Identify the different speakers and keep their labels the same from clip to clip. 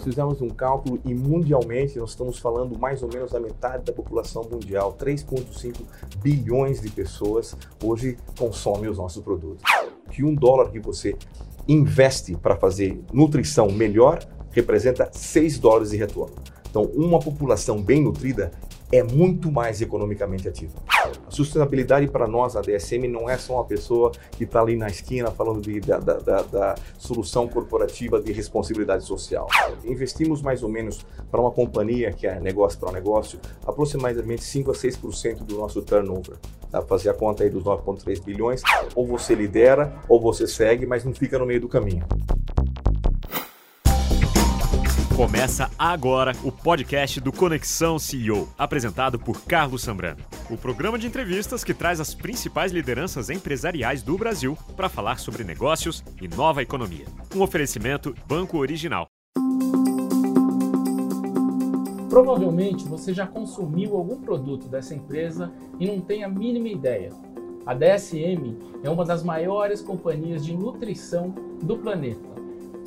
Speaker 1: Nós fizemos um cálculo e mundialmente nós estamos falando mais ou menos da metade da população mundial, 3,5 bilhões de pessoas hoje consomem os nossos produtos. Que um dólar que você investe para fazer nutrição melhor representa 6 dólares de retorno. Então, uma população bem nutrida é muito mais economicamente ativa. A sustentabilidade para nós, a DSM, não é só uma pessoa que está ali na esquina falando de, da, da, da, da, solução corporativa de responsabilidade social. Investimos mais ou menos para uma companhia que é negócio para negócio, aproximadamente 5 a 6% do nosso turnover. Dá para fazer a conta aí dos 9,3 bilhões. Ou você lidera, ou você segue, mas não fica no meio do caminho.
Speaker 2: Começa agora o podcast do Conexão CEO, apresentado por Carlos Sambrano. O programa de entrevistas que traz as principais lideranças empresariais do Brasil para falar sobre negócios e nova economia. Um oferecimento Banco Original.
Speaker 3: Provavelmente você já consumiu algum produto dessa empresa e não tem a mínima ideia. A DSM é uma das maiores companhias de nutrição do planeta.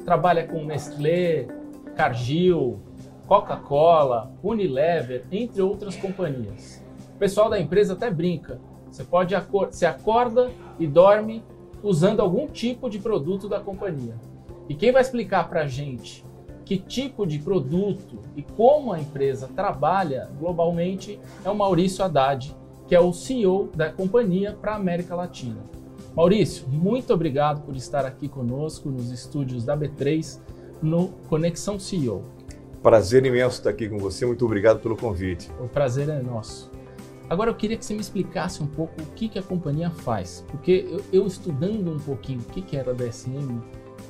Speaker 3: Trabalha com Nestlé, Cargill, Coca-Cola, Unilever, entre outras companhias. O pessoal da empresa até brinca. Você pode se acorda e dorme usando algum tipo de produto da companhia. E quem vai explicar para a gente que tipo de produto e como a empresa trabalha globalmente é o Maurício Haddad, que é o CEO da companhia para a América Latina. Maurício, muito obrigado por estar aqui conosco nos estúdios da B3 no Conexão CEO.
Speaker 1: Prazer imenso estar aqui com você, muito obrigado pelo convite.
Speaker 3: O prazer é nosso. Agora eu queria que você me explicasse um pouco o que, que a companhia faz, porque eu, eu estudando um pouquinho o que, que era a DSM,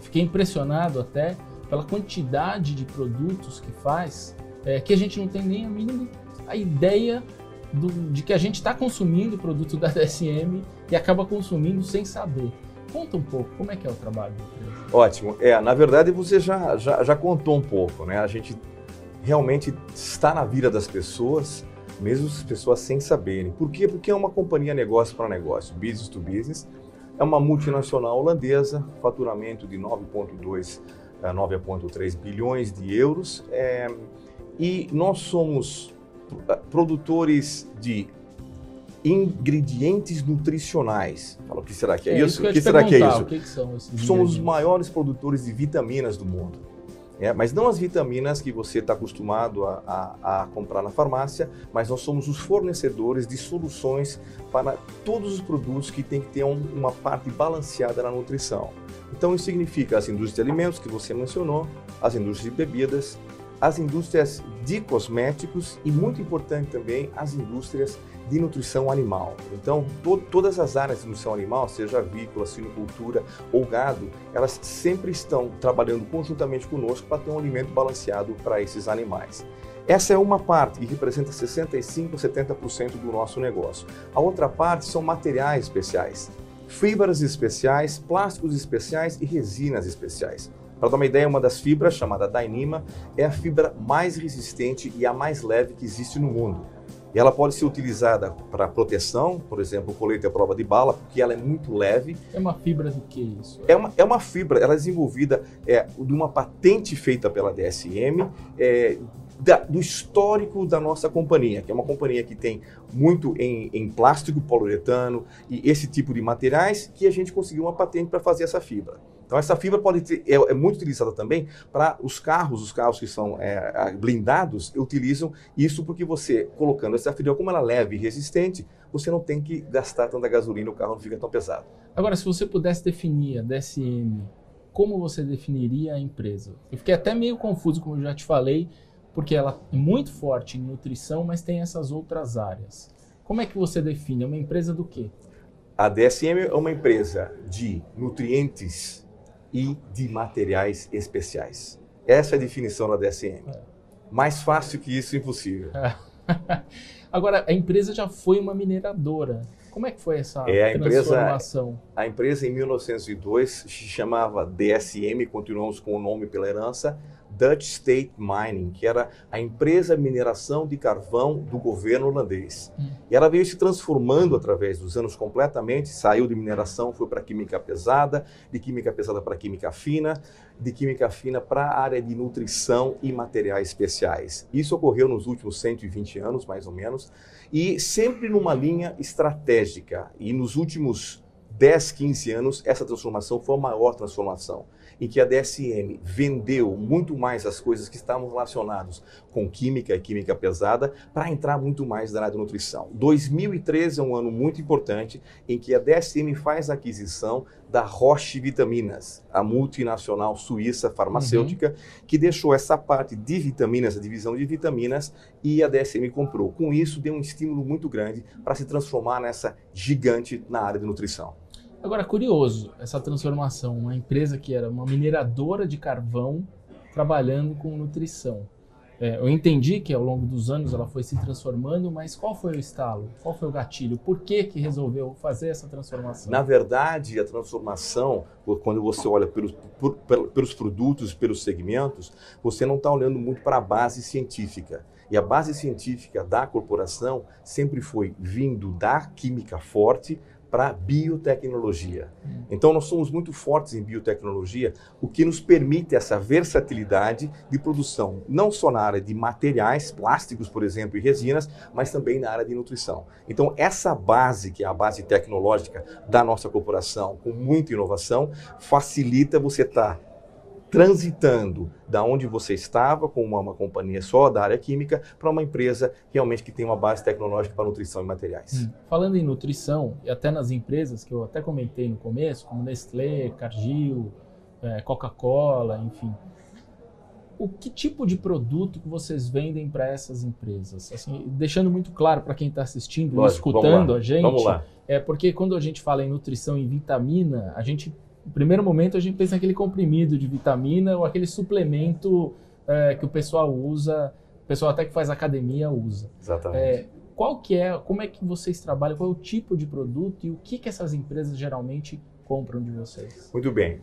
Speaker 3: fiquei impressionado até pela quantidade de produtos que faz, é, que a gente não tem nem a mínima a ideia do, de que a gente está consumindo produto da DSM e acaba consumindo sem saber. Conta um pouco, como é que é o trabalho da empresa?
Speaker 1: Ótimo. É, na verdade você já, já, já contou um pouco, né? A gente realmente está na vida das pessoas, mesmo as pessoas sem saberem. Por quê? Porque é uma companhia negócio para negócio, business to business. É uma multinacional holandesa, faturamento de 9,2 a 9,3 bilhões de euros. É, e nós somos produtores de ingredientes nutricionais. Fala, o que será que é, é isso?
Speaker 3: O
Speaker 1: que, será
Speaker 3: que
Speaker 1: é isso?
Speaker 3: O que, que são
Speaker 1: Somos os maiores produtores de vitaminas do mundo. É, mas não as vitaminas que você está acostumado a, a, a, comprar na farmácia, mas nós somos os fornecedores de soluções para todos os produtos que tem que ter um, uma parte balanceada na nutrição. Então isso significa as indústrias de alimentos que você mencionou, as indústrias de bebidas, as indústrias de cosméticos e muito importante também as indústrias de nutrição animal. Então, to todas as áreas de nutrição animal, seja avícola, suinocultura ou gado, elas sempre estão trabalhando conjuntamente conosco para ter um alimento balanceado para esses animais. Essa é uma parte que representa 65, 70% do nosso negócio. A outra parte são materiais especiais, fibras especiais, plásticos especiais e resinas especiais. Para dar uma ideia, uma das fibras, chamada Dyneema, é a fibra mais resistente e a mais leve que existe no mundo. Ela pode ser utilizada para proteção, por exemplo, o colete à prova de bala, porque ela é muito leve.
Speaker 3: É uma fibra do que isso?
Speaker 1: É uma, é uma fibra, ela é desenvolvida é, de uma patente feita pela DSM, é, da, do histórico da nossa companhia, que é uma companhia que tem muito em, em plástico, poliuretano e esse tipo de materiais, que a gente conseguiu uma patente para fazer essa fibra. Então essa fibra pode ter, é, é, muito utilizada também para os carros, os carros que são é, blindados utilizam isso porque você colocando essa fibra como ela é leve e resistente, você não tem que gastar tanta gasolina, o carro não fica tão pesado.
Speaker 3: Agora, se você pudesse definir a DSM, como você definiria a empresa? Eu fiquei até meio confuso, como eu já te falei, porque ela é muito forte em nutrição, mas tem essas outras áreas. Como é que você define? É uma empresa do quê?
Speaker 1: A DSM é uma empresa de nutrientes e de materiais especiais. Essa é a definição da DSM. É. Mais fácil que isso, impossível.
Speaker 3: Agora, a empresa já foi uma mineradora. Como é que foi essa
Speaker 1: é,
Speaker 3: a transformação?
Speaker 1: Empresa, a empresa, em 1902, se chamava DSM, continuamos com o nome pela herança, Dutch State Mining, que era a empresa mineração de carvão do governo holandês. Hum. E ela veio se transformando através dos anos completamente, saiu de mineração, foi para química pesada, de química pesada para química fina, de química fina para a área de nutrição e materiais especiais. Isso ocorreu nos últimos 120 anos, mais ou menos, e sempre numa linha estratégica. E nos últimos 10, 15 anos, essa transformação foi a maior transformação em que a DSM vendeu muito mais as coisas que estavam relacionadas com química e química pesada para entrar muito mais na área da nutrição. 2013 é um ano muito importante em que a DSM faz a aquisição da Roche Vitaminas, a multinacional suíça farmacêutica, uhum. que deixou essa parte de vitaminas, a divisão de vitaminas, e a DSM comprou. Com isso, deu um estímulo muito grande para se transformar nessa gigante na área de nutrição.
Speaker 3: Agora, curioso essa transformação, uma empresa que era uma mineradora de carvão trabalhando com nutrição. É, eu entendi que ao longo dos anos ela foi se transformando, mas qual foi o estalo? Qual foi o gatilho? Por que, que resolveu fazer essa transformação?
Speaker 1: Na verdade, a transformação, quando você olha pelos, por, pelos produtos, pelos segmentos, você não está olhando muito para a base científica. E a base científica da corporação sempre foi vindo da química forte, para biotecnologia. Então, nós somos muito fortes em biotecnologia, o que nos permite essa versatilidade de produção, não só na área de materiais, plásticos, por exemplo, e resinas, mas também na área de nutrição. Então, essa base, que é a base tecnológica da nossa corporação, com muita inovação, facilita você estar tá transitando da onde você estava, com uma, uma companhia só da área química, para uma empresa realmente que tem uma base tecnológica para nutrição e materiais. Hum.
Speaker 3: Falando em nutrição, e até nas empresas que eu até comentei no começo, como Nestlé, Cargill, é, Coca-Cola, enfim, o que tipo de produto que vocês vendem para essas empresas? Assim, deixando muito claro para quem está assistindo e escutando a gente, é porque quando a gente fala em nutrição e vitamina, a gente no primeiro momento a gente pensa naquele comprimido de vitamina ou aquele suplemento é, que o pessoal usa, o pessoal até que faz academia usa.
Speaker 1: Exatamente. É,
Speaker 3: qual que é, como é que vocês trabalham, qual é o tipo de produto e o que, que essas empresas geralmente compram de vocês?
Speaker 1: Muito bem.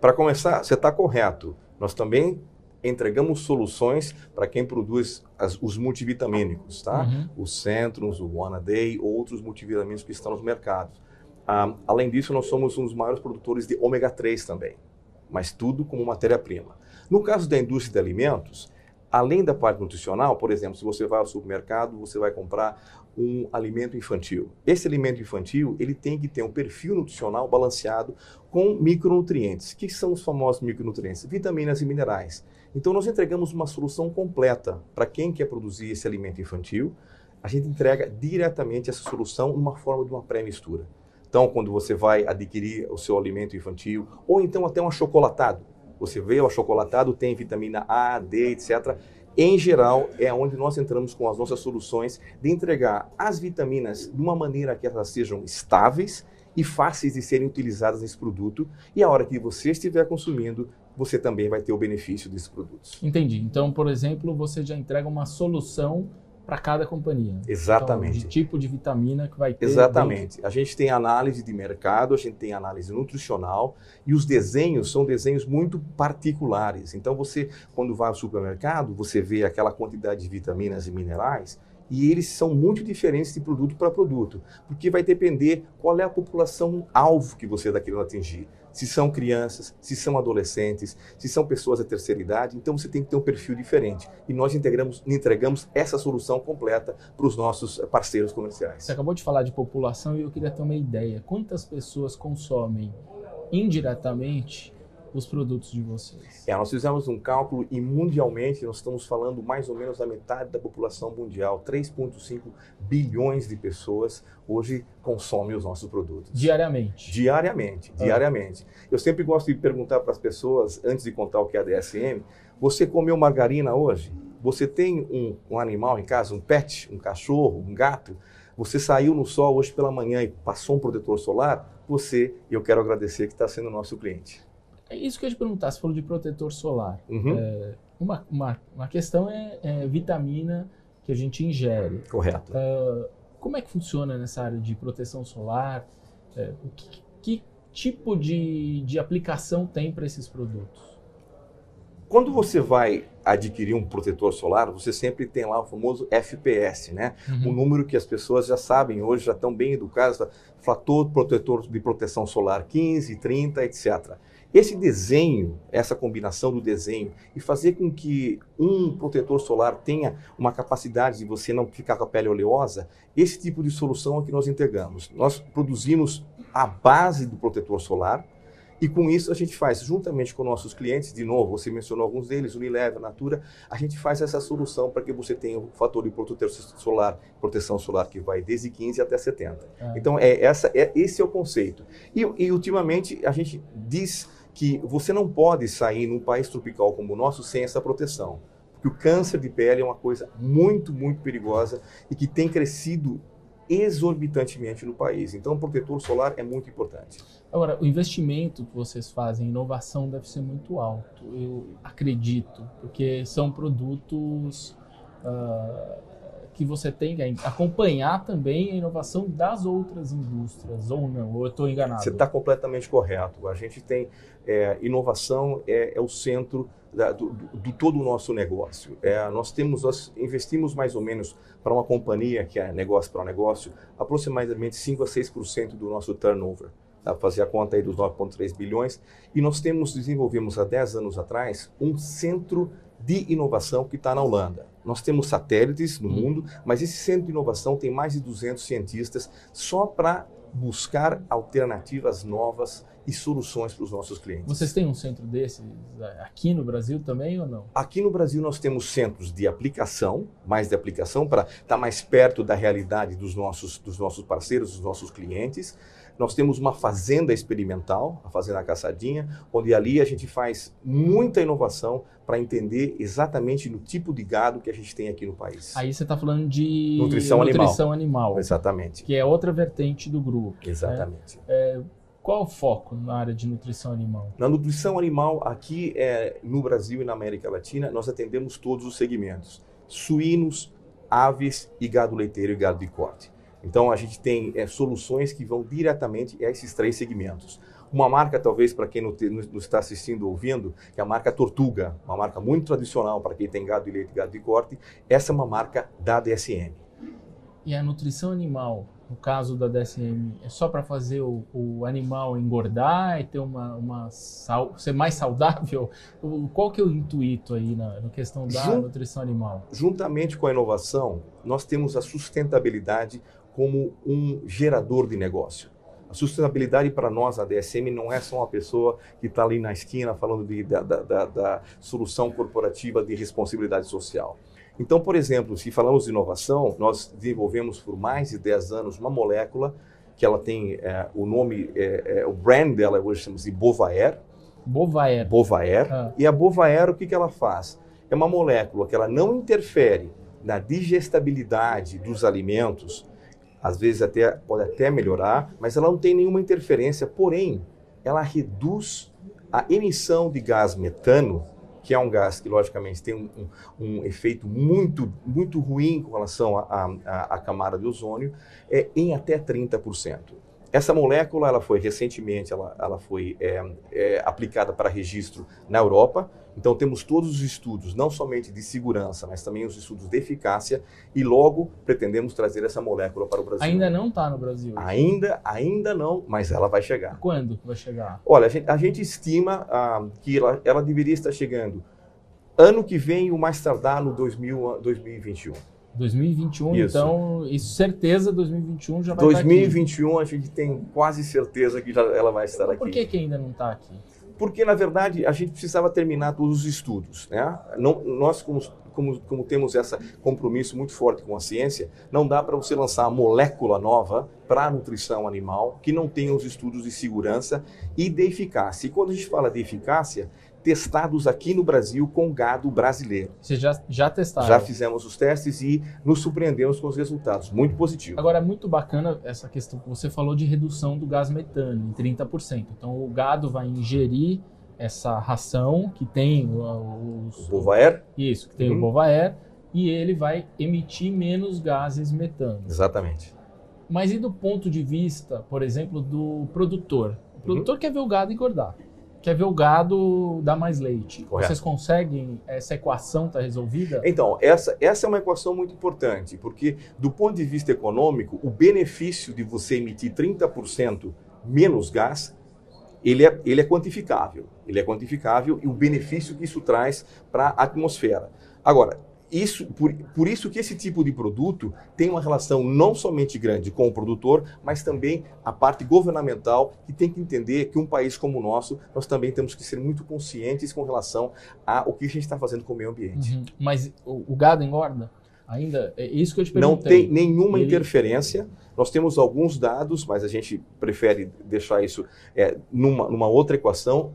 Speaker 1: Para começar, você está correto. Nós também entregamos soluções para quem produz as, os multivitamínicos, tá? Uhum. Os Centrums, o One A Day, outros multivitamínicos que estão nos mercados. Além disso, nós somos um dos maiores produtores de ômega 3 também, mas tudo como matéria-prima. No caso da indústria de alimentos, além da parte nutricional, por exemplo, se você vai ao supermercado, você vai comprar um alimento infantil. Esse alimento infantil, ele tem que ter um perfil nutricional balanceado com micronutrientes. O que são os famosos micronutrientes? Vitaminas e minerais. Então, nós entregamos uma solução completa para quem quer produzir esse alimento infantil. A gente entrega diretamente essa solução numa forma de uma pré-mistura. Então, quando você vai adquirir o seu alimento infantil, ou então até um achocolatado, você vê o achocolatado tem vitamina A, D, etc. Em geral, é onde nós entramos com as nossas soluções de entregar as vitaminas de uma maneira que elas sejam estáveis e fáceis de serem utilizadas nesse produto. E a hora que você estiver consumindo, você também vai ter o benefício desses produtos.
Speaker 3: Entendi. Então, por exemplo, você já entrega uma solução para cada companhia.
Speaker 1: Exatamente.
Speaker 3: Então, de tipo de vitamina que vai ter.
Speaker 1: Exatamente. Dentro. A gente tem análise de mercado, a gente tem análise nutricional e os desenhos são desenhos muito particulares. Então você, quando vai ao supermercado, você vê aquela quantidade de vitaminas e minerais e eles são muito diferentes de produto para produto, porque vai depender qual é a população alvo que você está querendo atingir se são crianças, se são adolescentes, se são pessoas da terceira idade. Então você tem que ter um perfil diferente. E nós integramos, entregamos essa solução completa para os nossos parceiros comerciais.
Speaker 3: Você acabou de falar de população e eu queria ter uma ideia. Quantas pessoas consomem indiretamente os produtos de vocês?
Speaker 1: É, nós fizemos um cálculo e mundialmente nós estamos falando mais ou menos da metade da população mundial, 3,5 bilhões de pessoas hoje consomem os nossos produtos.
Speaker 3: Diariamente?
Speaker 1: Diariamente, ah. diariamente. Eu sempre gosto de perguntar para as pessoas, antes de contar o que é a DSM, você comeu margarina hoje? Você tem um, um animal em casa, um pet, um cachorro, um gato? Você saiu no sol hoje pela manhã e passou um protetor solar? Você, e eu quero agradecer que está sendo nosso cliente.
Speaker 3: É isso que eu ia te perguntar, você falou de protetor solar.
Speaker 1: Uhum.
Speaker 3: É, uma, uma, uma questão é, é, vitamina que a gente ingere.
Speaker 1: Correto.
Speaker 3: Uh, como é que funciona nessa área de proteção solar? É, que, que, tipo de, de aplicação tem para esses produtos?
Speaker 1: Quando você vai adquirir um protetor solar, você sempre tem lá o famoso FPS, né?
Speaker 3: Uhum.
Speaker 1: Um número que as pessoas já sabem hoje, já estão bem educadas, fator protetor de proteção solar 15, 30, etc. Esse desenho, essa combinação do desenho e fazer com que um protetor solar tenha uma capacidade de você não ficar com a pele oleosa, esse tipo de solução é que nós entregamos. Nós produzimos a base do protetor solar, e com isso a gente faz, juntamente com nossos clientes, de novo, você mencionou alguns deles, Unilever, Natura, a gente faz essa solução para que você tenha o fator de protetor solar, proteção solar que vai desde 15 até 70.
Speaker 3: Ah.
Speaker 1: Então é essa, é esse é o conceito. E, e ultimamente a gente diz que você não pode sair num país tropical como o nosso sem essa proteção, porque o câncer de pele é uma coisa muito, muito perigosa e que tem crescido exorbitantemente no país. Então, o protetor solar é muito importante.
Speaker 3: Agora, o investimento que vocês fazem em inovação deve ser muito alto, eu acredito, porque são produtos ah, que você tem que acompanhar também a inovação das outras indústrias, ou não, ou eu estou enganado?
Speaker 1: Você está completamente correto. A gente tem é, inovação é, é o centro da, do, do, todo o nosso negócio. É, nós temos, nós investimos mais ou menos para uma companhia que é negócio para negócio, aproximadamente 5 a 6% do nosso turnover. Fazer a conta aí dos 9,3 bilhões. E nós temos, desenvolvemos há 10 anos atrás, um centro de inovação que está na Holanda. Nós temos satélites no mundo, mas esse centro de inovação tem mais de 200 cientistas só para buscar alternativas novas e soluções para os nossos clientes.
Speaker 3: Vocês têm um centro desses aqui no Brasil também ou não?
Speaker 1: Aqui no Brasil nós temos centros de aplicação, mais de aplicação para estar mais perto da realidade dos nossos, dos nossos parceiros, dos nossos clientes. Nós temos uma fazenda experimental, a Fazenda Caçadinha, onde ali a gente faz muita inovação para entender exatamente no tipo de gado que a gente tem aqui no país.
Speaker 3: Aí você está falando de
Speaker 1: nutrição,
Speaker 3: nutrição
Speaker 1: animal.
Speaker 3: animal.
Speaker 1: Exatamente.
Speaker 3: Que é outra vertente do grupo.
Speaker 1: Exatamente.
Speaker 3: É, qual o foco na área de nutrição animal?
Speaker 1: Na nutrição animal, aqui é, no Brasil e na América Latina, nós atendemos todos os segmentos: suínos, aves e gado leiteiro e gado de corte. Então a gente tem é, soluções que vão diretamente a esses três segmentos. Uma marca, talvez, para quem não, está assistindo ou ouvindo, que é a marca Tortuga, uma marca muito tradicional para quem tem gado de leite e gado de corte. Essa é uma marca da DSM.
Speaker 3: E a nutrição animal, no caso da DSM, é só para fazer o, o, animal engordar e ter uma, uma sal, ser mais saudável? Qual que é o intuito aí na, na questão da Jun, nutrição animal?
Speaker 1: Juntamente com a inovação, nós temos a sustentabilidade como um gerador de negócio. A sustentabilidade para nós, a DSM, não é só uma pessoa que está ali na esquina falando de, da, da, da, solução corporativa de responsabilidade social. Então, por exemplo, se falamos de inovação, nós desenvolvemos por mais de 10 anos uma molécula que ela tem é, o nome, é, é, o brand dela hoje chama-se Bovaer.
Speaker 3: Bovaer.
Speaker 1: Bovaer. Ah. E a Bovaer, o que, que ela faz? É uma molécula que ela não interfere na digestibilidade dos alimentos, às vezes até pode até melhorar, mas ela não tem nenhuma interferência, porém, ela reduz a emissão de gás metano, que é um gás que logicamente tem um, um, um efeito muito, muito ruim com relação à camada de ozônio, é, em até 30%. Essa molécula ela foi recentemente ela, ela foi é, é, aplicada para registro na Europa, então, temos todos os estudos, não somente de segurança, mas também os estudos de eficácia, e logo pretendemos trazer essa molécula para o Brasil.
Speaker 3: Ainda não está no Brasil?
Speaker 1: Ainda, ainda não, mas ela vai chegar.
Speaker 3: Quando vai chegar?
Speaker 1: Olha, a gente, a gente estima ah, que ela, ela deveria estar chegando ano que vem, o mais tardar no 2000, 2021.
Speaker 3: 2021, isso. então, isso certeza 2021 já vai
Speaker 1: 2021 estar aqui. a gente tem quase certeza que já, ela vai estar
Speaker 3: Por
Speaker 1: aqui.
Speaker 3: Por que, que ainda não está aqui?
Speaker 1: porque na verdade a gente precisava terminar todos os estudos, né? Não, nós como, como, como temos esse compromisso muito forte com a ciência, não dá para você lançar uma molécula nova para a nutrição animal que não tenha os estudos de segurança e de eficácia. E quando a gente fala de eficácia, testados aqui no Brasil com gado brasileiro.
Speaker 3: Vocês já, já testaram?
Speaker 1: Já fizemos os testes e nos surpreendemos com os resultados. Muito positivo.
Speaker 3: Agora, muito bacana essa questão que você falou de redução do gás metano em 30%. Então, o gado vai ingerir essa ração que tem os,
Speaker 1: o Bovaer.
Speaker 3: Isso, que tem uhum. o Bovaer e ele vai emitir menos gases metano.
Speaker 1: Exatamente.
Speaker 3: Mas e do ponto de vista, por exemplo, do produtor? O produtor uhum. quer ver o gado engordar quer ver o gado dar mais leite.
Speaker 1: Correto.
Speaker 3: Vocês conseguem, essa equação está resolvida?
Speaker 1: Então, essa, essa é uma equação muito importante, porque do ponto de vista econômico, o benefício de você emitir 30% menos gás, ele é, ele é quantificável. Ele é quantificável e o benefício que isso traz para a atmosfera. Agora, isso, por, por isso que esse tipo de produto tem uma relação não somente grande com o produtor, mas também a parte governamental, que tem que entender que um país como o nosso, nós também temos que ser muito conscientes com relação ao que a gente está fazendo com o meio ambiente.
Speaker 3: Uhum. Mas o, o, gado engorda? Ainda? É isso que eu te
Speaker 1: perguntei. Não tem nenhuma
Speaker 3: Ele...
Speaker 1: interferência. Nós temos alguns dados, mas a gente prefere deixar isso é, numa, numa outra equação.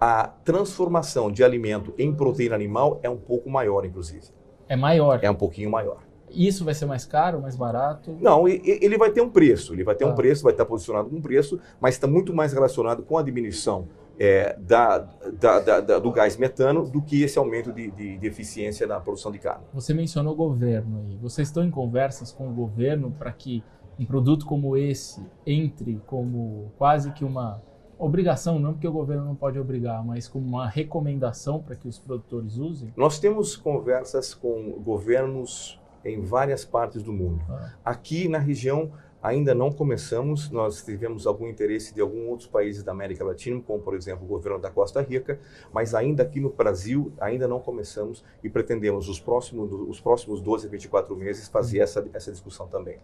Speaker 1: A transformação de alimento em proteína animal é um pouco maior, inclusive.
Speaker 3: É maior.
Speaker 1: É um pouquinho maior.
Speaker 3: Isso vai ser mais caro, mais barato?
Speaker 1: Não, ele vai ter um preço. Ele vai ter ah. um preço, vai estar posicionado com um preço, mas está muito mais relacionado com a diminuição é, da, da, da, do gás metano do que esse aumento de, de, de, eficiência na produção de carne.
Speaker 3: Você mencionou o governo aí. Vocês estão em conversas com o governo para que um produto como esse entre como quase que uma obrigação, não porque o governo não pode obrigar, mas como uma recomendação para que os produtores usem?
Speaker 1: Nós temos conversas com governos em várias partes do mundo. Ah. Aqui na região ainda não começamos, nós tivemos algum interesse de alguns outros países da América Latina, como por exemplo o governo da Costa Rica, mas ainda aqui no Brasil ainda não começamos e pretendemos os próximos, os próximos 12 a 24 meses fazer essa, essa discussão também.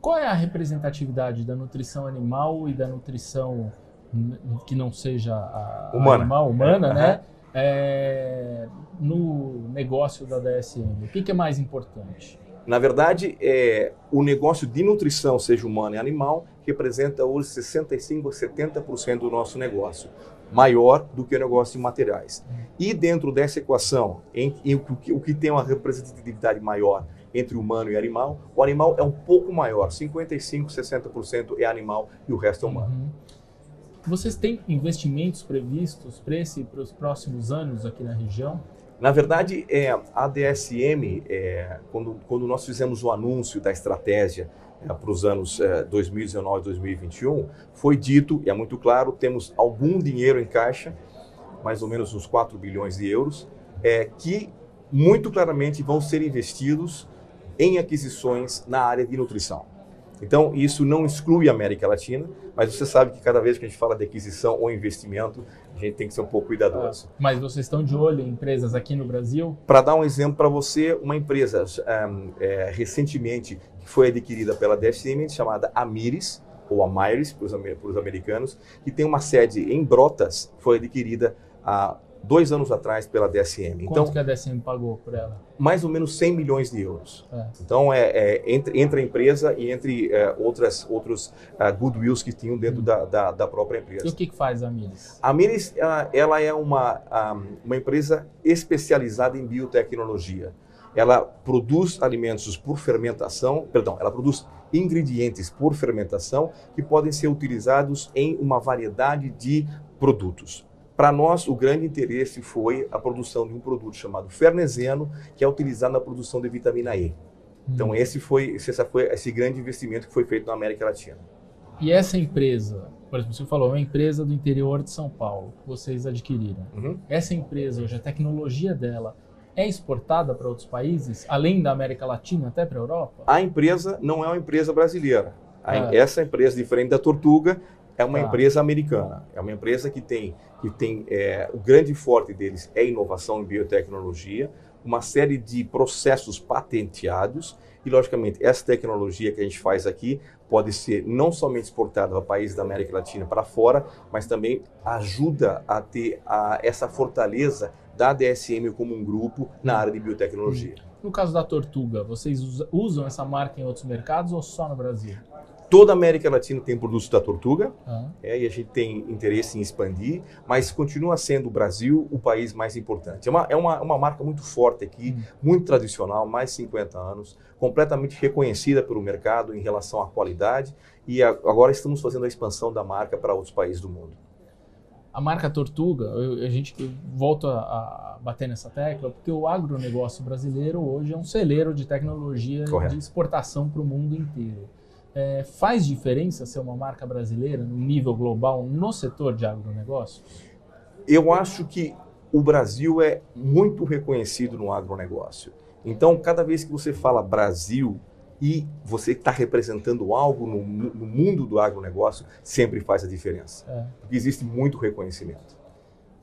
Speaker 3: Qual é a representatividade da nutrição animal e da nutrição que não seja a
Speaker 1: humana,
Speaker 3: animal, humana, é. né? É, no negócio da DSM? O que, que, é mais importante?
Speaker 1: Na verdade, é, o negócio de nutrição, seja humana e animal, representa hoje 65% a 70% do nosso negócio, maior do que o negócio de materiais. E dentro dessa equação, em, em, o, que, o que tem uma representatividade maior entre humano e animal, o animal é um pouco maior, 55%, 60% é animal e o resto é humano. Uhum.
Speaker 3: Vocês têm investimentos previstos para, esse, para os próximos anos aqui na região?
Speaker 1: Na verdade, é, a DSM, é, quando, quando nós fizemos o anúncio da estratégia é, para os anos é, 2019 e 2021, foi dito, e é muito claro, temos algum dinheiro em caixa, mais ou menos uns 4 bilhões de euros, é, que muito claramente vão ser investidos em aquisições na área de nutrição. Então, isso não exclui a América Latina, mas você sabe que cada vez que a gente fala de aquisição ou investimento, a gente tem que ser um pouco cuidadoso.
Speaker 3: Ah, mas vocês estão de olho em empresas aqui no Brasil?
Speaker 1: Para dar um exemplo para você, uma empresa um, é, recentemente que foi adquirida pela DSM, chamada Amires, ou Amires para os americanos, que tem uma sede em Brotas, foi adquirida há dois anos atrás pela DSM.
Speaker 3: Quanto então, que a DSM pagou por ela?
Speaker 1: Mais ou menos 100 milhões de euros. É. Então, é, é, entre, entre a empresa e entre é, outras, outros uh, goodwills que tinham dentro hum. da, da, da, própria empresa.
Speaker 3: E o que, que faz a Miris?
Speaker 1: A Miris ela, ela é uma, uma empresa especializada em biotecnologia. Ela produz alimentos por fermentação, perdão, ela produz ingredientes por fermentação que podem ser utilizados em uma variedade de produtos. Para nós, o grande interesse foi a produção de um produto chamado fernezeno, que é utilizado na produção de vitamina E. Então, hum. esse foi, esse foi esse grande investimento que foi feito na América Latina.
Speaker 3: E essa empresa, por exemplo, você falou, é uma empresa do interior de São Paulo, que vocês adquiriram. Uhum. Essa empresa, hoje, a tecnologia dela é exportada para outros países, além da América Latina, até para a Europa?
Speaker 1: A empresa não é uma empresa brasileira. Ah. Essa empresa, diferente da Tortuga, é uma ah. empresa americana. É uma empresa que tem, que tem é, o grande forte deles é inovação em biotecnologia, uma série de processos patenteados e, logicamente, essa tecnologia que a gente faz aqui pode ser não somente exportada para países da América Latina para fora, mas também ajuda a ter a, essa fortaleza da DSM como um grupo na área de biotecnologia.
Speaker 3: No caso da Tortuga, vocês usam essa marca em outros mercados ou só no Brasil?
Speaker 1: Toda a América Latina tem produtos da Tortuga uhum. é, e a gente tem interesse em expandir, mas continua sendo o Brasil o país mais importante. É uma, é uma, uma marca muito forte aqui, uhum. muito tradicional, mais de 50 anos, completamente reconhecida pelo mercado em relação à qualidade e a, agora estamos fazendo a expansão da marca para outros países do mundo.
Speaker 3: A marca Tortuga, eu, a gente volta a bater nessa tecla, porque o agronegócio brasileiro hoje é um celeiro de tecnologia Correto. de exportação para o mundo inteiro. É, faz diferença ser uma marca brasileira no nível global no setor de agronegócio?
Speaker 1: eu acho que o Brasil é muito reconhecido no agronegócio. Então, cada vez que você fala Brasil e você está representando algo no, no, mundo do agronegócio, sempre faz a diferença. É. Porque existe muito reconhecimento.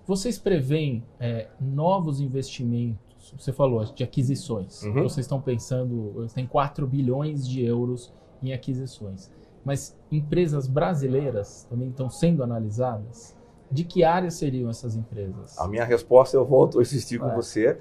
Speaker 3: Vocês preveem é, novos investimentos? Você falou de aquisições. Uhum. Vocês estão pensando, tem 4 bilhões de euros em aquisições. Mas empresas brasileiras também estão sendo analisadas? De que área seriam essas empresas?
Speaker 1: A minha resposta, eu volto a insistir com é. você.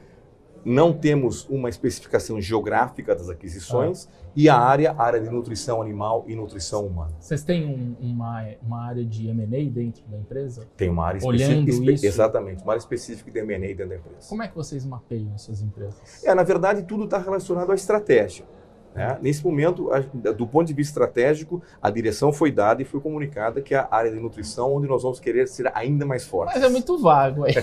Speaker 1: Não temos uma especificação geográfica das aquisições ah. e a área, a área de nutrição animal e nutrição humana.
Speaker 3: Vocês têm um, uma, uma área de M&A dentro da empresa?
Speaker 1: Tem uma área
Speaker 3: Olhando específica. Isso?
Speaker 1: Exatamente, uma área específica de M&A dentro da empresa.
Speaker 3: Como é que vocês mapeiam essas empresas?
Speaker 1: É, na verdade, tudo está relacionado à estratégia. Né? Nesse momento, do ponto de vista estratégico, a direção foi dada e foi comunicada que a área de nutrição onde nós vamos querer ser ainda mais fortes.
Speaker 3: Mas é muito vago. Aí.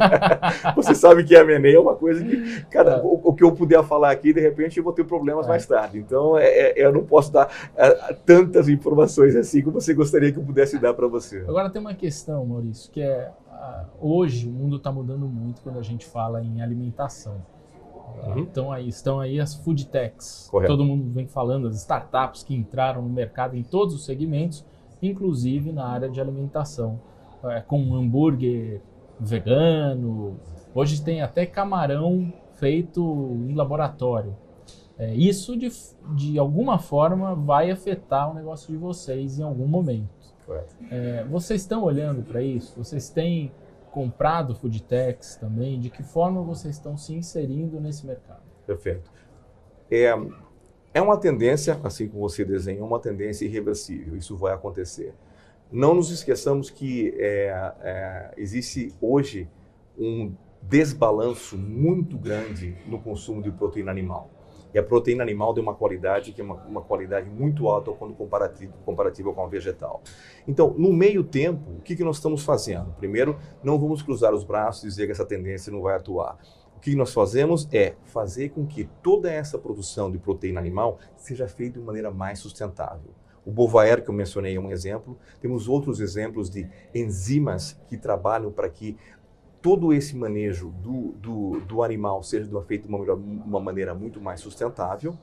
Speaker 1: Você sabe que a M&A é uma coisa que, cara, é. o, o, que eu puder falar aqui, de repente eu vou ter problemas é. mais tarde. Então, é, é eu não posso dar é, tantas informações assim como você gostaria que eu pudesse dar para você.
Speaker 3: Agora tem uma questão, Maurício, que é hoje o mundo está mudando muito quando a gente fala em alimentação. Uhum. Então aí estão aí as food techs. Correto. Todo mundo vem falando as startups que entraram no mercado em todos os segmentos, inclusive na área de alimentação, é, com hambúrguer vegano. Hoje tem até camarão feito em laboratório. É, isso de, de alguma forma vai afetar o negócio de vocês em algum momento. É, vocês estão olhando para isso? Vocês têm comprado foodtechs também? De que forma vocês estão se inserindo nesse mercado?
Speaker 1: Perfeito. É, é uma tendência, assim como você desenha, é uma tendência irreversível. Isso vai acontecer. Não nos esqueçamos que é, é, existe hoje um desbalanço muito grande no consumo de proteína animal. E a proteína animal tem uma qualidade que é uma, uma qualidade muito alta quando comparativa com a vegetal. Então, no meio tempo, o que, que nós estamos fazendo? Primeiro, não vamos cruzar os braços e dizer que essa tendência não vai atuar. O que nós fazemos é fazer com que toda essa produção de proteína animal seja feita de maneira mais sustentável. O Bovaer, que eu mencionei, é um exemplo. Temos outros exemplos de enzimas que trabalham para que todo esse manejo do, do, do animal seja feito de uma, uma maneira muito mais sustentável.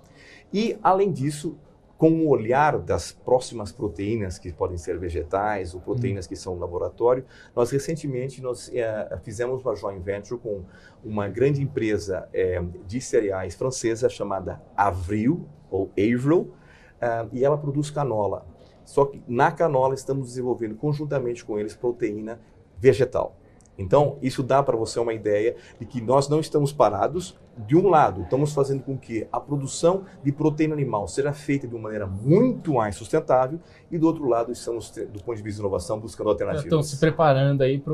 Speaker 1: E, além disso, com o olhar das próximas proteínas, que podem ser vegetais ou proteínas que são laboratório, nós recentemente nós, é, fizemos uma joint venture com uma grande empresa é, de cereais francesa chamada Avril, ou Avril, uh, e ela produz canola. Só que na canola estamos desenvolvendo conjuntamente com eles proteína vegetal. Então, isso dá para você uma ideia de que nós não estamos parados. De um lado, estamos fazendo com que a produção de proteína animal seja feita de uma maneira muito mais sustentável, e do outro lado, estamos, do ponto de vista de inovação, buscando alternativas.
Speaker 3: Estão se preparando aí para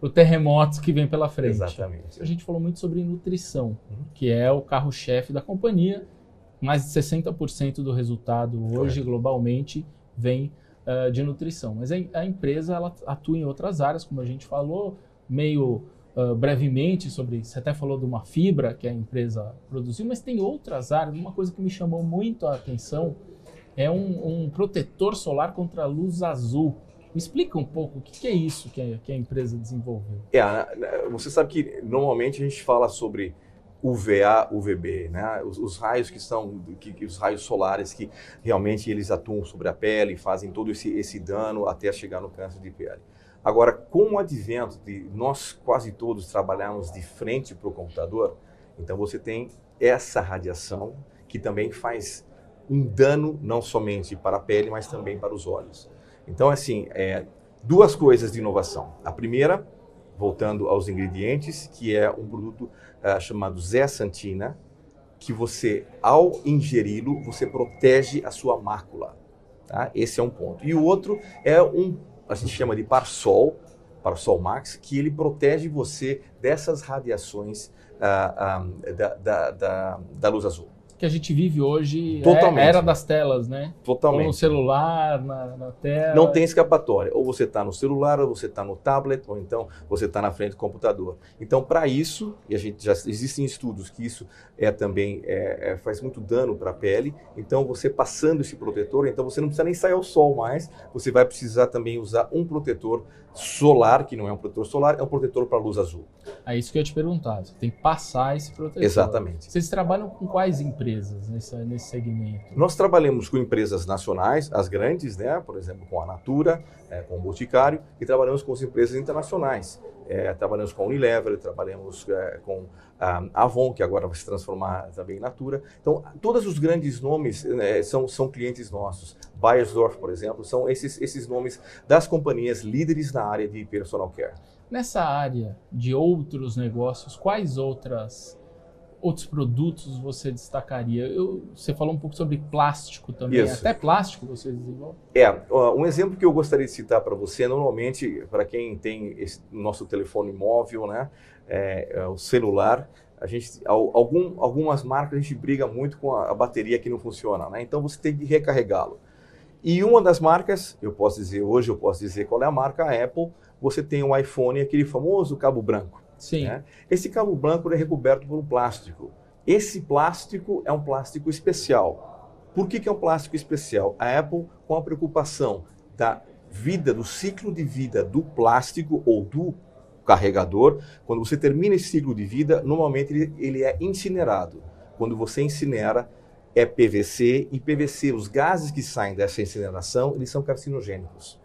Speaker 3: o terremoto que vem pela frente.
Speaker 1: Exatamente.
Speaker 3: A gente falou muito sobre nutrição, uhum. que é o carro-chefe da companhia. Mais de 60% do resultado hoje, globalmente, vem uh, de nutrição. Mas a, a empresa ela atua em outras áreas, como a gente falou, meio uh, brevemente sobre, você até falou de uma fibra que a empresa produziu, mas tem outras áreas. Uma coisa que me chamou muito a atenção é um, um protetor solar contra a luz azul. Me explica um pouco o que, que é isso que a, que a empresa desenvolveu.
Speaker 1: É, você sabe que normalmente a gente fala sobre UVA, UVB, né? Os, os, raios que são, que, que, os raios solares que realmente eles atuam sobre a pele, fazem todo esse, esse dano até chegar no câncer de pele. Agora, com o advento de nós quase todos trabalharmos de frente para o computador, então você tem essa radiação que também faz um dano não somente para a pele, mas também para os olhos. Então, assim, é, duas coisas de inovação. A primeira, voltando aos ingredientes, que é um produto uh, chamado Zeaxantina, que você, ao ingeri-lo, você protege a sua mácula. Tá? Esse é um ponto. E o outro é um a gente chama de Parsol, Parsol Max, que ele protege você dessas radiações uh, da, da, da, da, luz azul.
Speaker 3: Que a gente vive hoje, é
Speaker 1: Totalmente.
Speaker 3: a era das telas, né? Ou no
Speaker 1: Totalmente.
Speaker 3: celular, na, na tela.
Speaker 1: Não tem escapatória. Ou você está no celular, ou você está no tablet, ou então você está na frente do computador. Então, para isso, e a gente já existem estudos que isso é também é, é, faz muito dano para a pele. Então, você passando esse protetor, então você não precisa nem sair ao sol mais. Você vai precisar também usar um protetor solar, que não é um protetor solar, é um protetor para luz azul.
Speaker 3: É isso que eu ia te perguntar. Você tem que passar esse protetor.
Speaker 1: Exatamente.
Speaker 3: Vocês trabalham com quais empresas nesse, nesse segmento?
Speaker 1: Nós trabalhamos com empresas nacionais, as grandes, né? por exemplo, com a Natura, é, com o Boticário, e trabalhamos com as empresas internacionais. É, trabalhamos com a Unilever, trabalhamos é, com a Avon, que agora vai se transformar também em Natura. Então, todos os grandes nomes né, são, são clientes nossos. Bayersdorf, por exemplo, são esses, esses nomes das companhias líderes na área de personal care.
Speaker 3: Nessa área de outros negócios, quais outras outros produtos você destacaria? Eu, você falou um pouco sobre plástico também.
Speaker 1: Isso.
Speaker 3: Até plástico você desenvolve?
Speaker 1: É, um exemplo que eu gostaria de citar para você, normalmente, para quem tem esse nosso telefone móvel, né, é, é o celular, a gente, al- algum, algumas marcas a gente briga muito com a, a bateria que não funciona, né? Então você tem que recarregá-lo. E uma das marcas, eu posso dizer hoje, eu posso dizer qual é a marca, a Apple, você tem o iPhone, aquele famoso cabo branco.
Speaker 3: Sim.
Speaker 1: né? Esse cabo branco é recoberto por um plástico. Esse plástico é um plástico especial. Por que, que é um plástico especial? A Apple, com a preocupação da vida, do ciclo de vida do plástico ou do carregador, quando você termina esse ciclo de vida, normalmente ele, ele é incinerado. Quando você incinera, é PVC e PVC, os gases que saem dessa incineração, eles são carcinogênicos.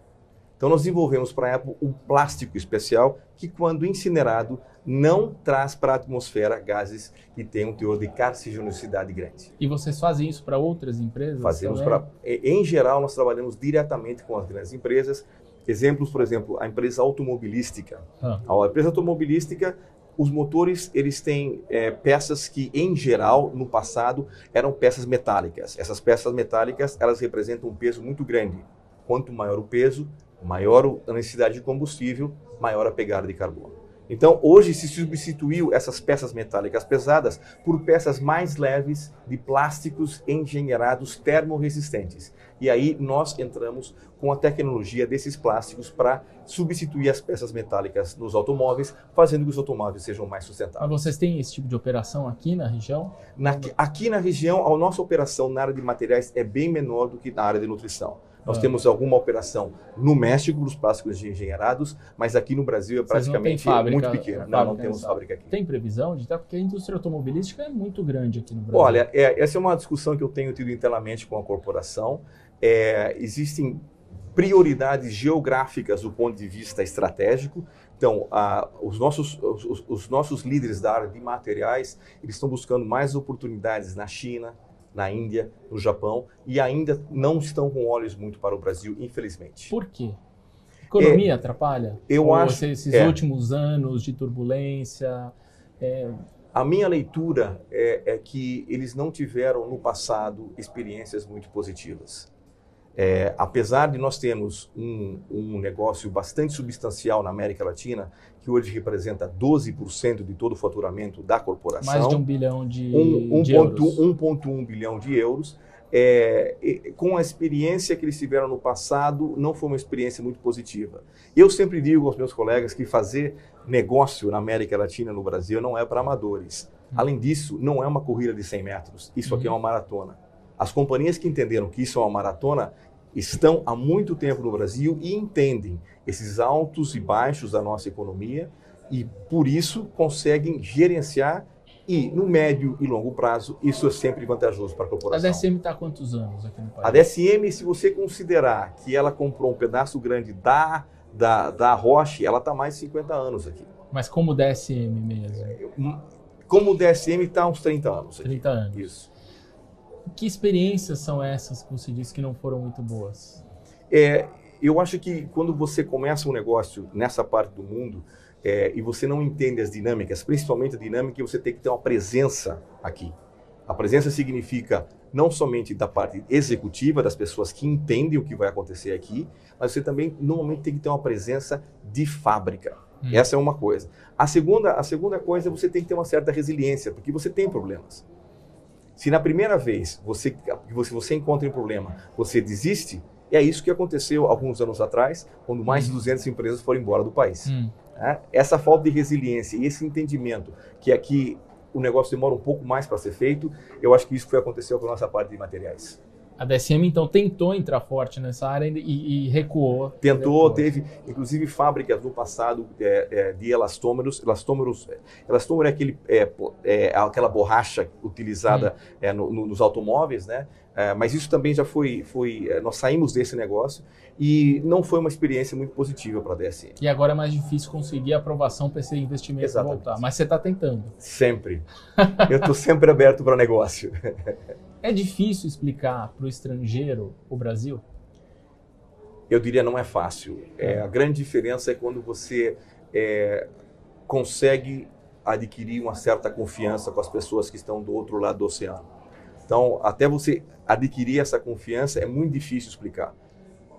Speaker 1: Então nós desenvolvemos para a Apple um plástico especial que, quando incinerado, não traz para a atmosfera gases que têm um teor de carcinosidade grande.
Speaker 3: E vocês fazem isso para outras empresas?
Speaker 1: Fazemos para, em geral, nós trabalhamos diretamente com as grandes empresas. Exemplos, por exemplo, a empresa automobilística.
Speaker 3: Ah,
Speaker 1: A empresa automobilística, os motores, eles têm é, peças que, em geral, no passado, eram peças metálicas. Essas peças metálicas, elas representam um peso muito grande. Quanto maior o peso, maior a necessidade de combustível, maior a pegada de carbono. Então, hoje se substituiu essas peças metálicas pesadas por peças mais leves de plásticos engenheirados termorresistentes. E aí nós entramos com a tecnologia desses plásticos para substituir as peças metálicas nos automóveis, fazendo que os automóveis sejam mais
Speaker 3: Mas
Speaker 1: sustentáveis.
Speaker 3: vocês têm esse tipo de operação aqui na região?
Speaker 1: Na- aqui na região, a nossa operação na área de materiais é bem menor do que na área de nutrição. Nós
Speaker 3: Ah.
Speaker 1: temos alguma operação no México dos plásticos engenheirados, mas aqui no Brasil é praticamente
Speaker 3: fábrica-
Speaker 1: muito pequena. Não, não temos fábrica aqui.
Speaker 3: Tem previsão de estar? Porque a indústria automobilística é muito grande aqui no Brasil.
Speaker 1: Olha, é, essa é uma discussão que eu tenho tido internamente com a corporação. É, existem prioridades geográficas do ponto de vista estratégico. Então, a- os, nossos, os- os, os nossos líderes da área de materiais, eles estão buscando mais oportunidades na China, na Índia, no Japão, e ainda não estão com olhos muito para o Brasil, infelizmente.
Speaker 3: Por quê? Economia atrapalha?
Speaker 1: É, eu
Speaker 3: Ou
Speaker 1: acho-
Speaker 3: Esses, esses
Speaker 1: é.
Speaker 3: últimos anos de turbulência. é,
Speaker 1: A minha leitura é, é que eles não tiveram no passado experiências muito positivas. É, apesar de nós termos um, um negócio bastante substancial na América Latina, que hoje representa 12% de todo o faturamento da corporação,
Speaker 3: mais de um bilhão de,
Speaker 1: um-
Speaker 3: de
Speaker 1: 1,1
Speaker 3: euros.
Speaker 1: 1,1 bilhão de euros. É, com a experiência que eles tiveram no passado, não foi uma experiência muito positiva. Eu sempre digo aos meus colegas que fazer negócio na América Latina, no Brasil, não é para amadores. Além disso, não é uma corrida de 100 metros. Isso aqui é uma maratona. As companhias que entenderam que isso é uma maratona estão há muito tempo no Brasil e entendem esses altos e baixos da nossa economia e, por isso, conseguem gerenciar e, no médio e longo prazo, isso é sempre vantajoso para a
Speaker 3: A
Speaker 1: corporação.
Speaker 3: DSM está há quantos anos aqui no país?
Speaker 1: A DSM, se você considerar que ela comprou um pedaço grande da, da, da Roche, ela está mais de 50 anos aqui.
Speaker 3: Mas como DSM mesmo?
Speaker 1: Como DSM está há uns 30 anos aqui.
Speaker 3: 30 anos.
Speaker 1: Isso.
Speaker 3: Que experiências são essas que você disse que não foram muito boas?
Speaker 1: É, eu acho que quando você começa um negócio nessa parte do mundo é, e você não entende as dinâmicas, principalmente a dinâmica, você tem que ter uma presença aqui. A presença significa não somente da parte executiva, das pessoas que entendem o que vai acontecer aqui, mas você também normalmente tem que ter uma presença de fábrica.
Speaker 3: Hum.
Speaker 1: Essa é uma coisa. A segunda, a segunda coisa é você tem que ter uma certa resiliência, porque você tem problemas. Se na primeira vez você, você, você encontra um problema, você desiste, é isso que aconteceu alguns anos atrás, quando mais de 200 empresas foram embora do país. Hum. É? Essa falta de resiliência e esse entendimento que aqui o negócio demora um pouco mais para ser feito, eu acho que isso foi acontecer com a nossa parte de materiais.
Speaker 3: A DSM, então, tentou entrar forte nessa área e, e recuou.
Speaker 1: Tentou, teve, inclusive, fábricas no passado é, é, de elastômeros. Elastômeros, elastômero é, aquele, é, é aquela borracha utilizada hum. É, no, no, nos automóveis, né? É, mas isso também já foi, foi, nós saímos desse negócio e não foi uma experiência muito positiva para a DSM.
Speaker 3: E agora é mais difícil conseguir aprovação para esse investimento Exatamente. voltar. Mas você está tentando.
Speaker 1: Sempre. Eu estou sempre aberto para negócio.
Speaker 3: É difícil explicar para o estrangeiro o Brasil?
Speaker 1: Eu diria não é fácil. É, a grande diferença é quando você é, consegue adquirir uma certa confiança com as pessoas que estão do outro lado do oceano. Então, até você adquirir essa confiança é muito difícil explicar.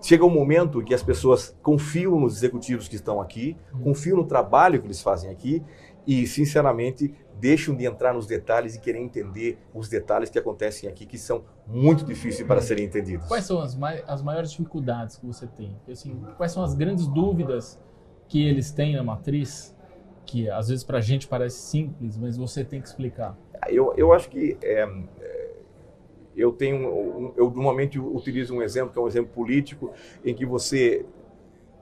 Speaker 1: Chega um momento que as pessoas confiam nos executivos que estão aqui, uhum. confiam no trabalho que eles fazem aqui e, sinceramente, deixam de entrar nos detalhes e querer entender os detalhes que acontecem aqui, que são muito difíceis para serem entendidos.
Speaker 3: Quais são as, mai as maiores dificuldades que você tem? Assim, quais são as grandes dúvidas que eles têm na matriz, que às vezes para a gente parece simples, mas você tem que explicar?
Speaker 1: Eu, eu acho que é, eu tenho, eu normalmente utilizo um exemplo que é um exemplo político, em que você,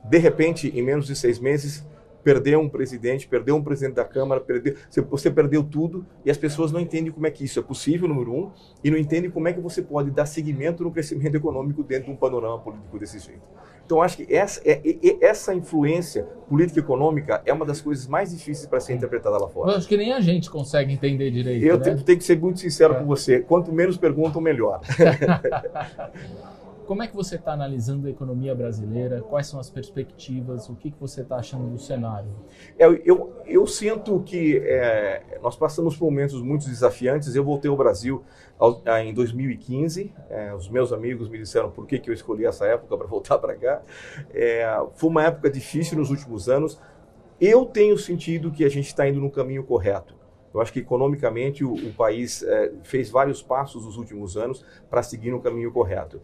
Speaker 1: de repente, em menos de seis meses, perdeu um presidente, perdeu um presidente da Câmara, perdeu, você perdeu tudo e as pessoas não entendem como é que isso é possível, número um, e não entendem como é que você pode dar seguimento no crescimento econômico dentro de um panorama político desse jeito. Então, acho que essa, é, é, essa influência política econômica é uma das coisas mais difíceis para ser interpretada lá fora.
Speaker 3: Eu acho que nem a gente consegue entender direito.
Speaker 1: Eu
Speaker 3: né?
Speaker 1: tenho, tenho que ser muito sincero é. com você. Quanto menos perguntam, melhor.
Speaker 3: Como é que você está analisando a economia brasileira? Quais são as perspectivas? O que, que você está achando do cenário?
Speaker 1: Eu, eu, eu sinto que é, nós passamos por momentos muito desafiantes. Eu voltei ao Brasil ao, em 2015. É, os meus amigos me disseram por que, que eu escolhi essa época para voltar para cá. É, foi uma época difícil nos últimos anos. Eu tenho sentido que a gente está indo no caminho correto. Eu acho que economicamente o, o país é, fez vários passos nos últimos anos para seguir no caminho correto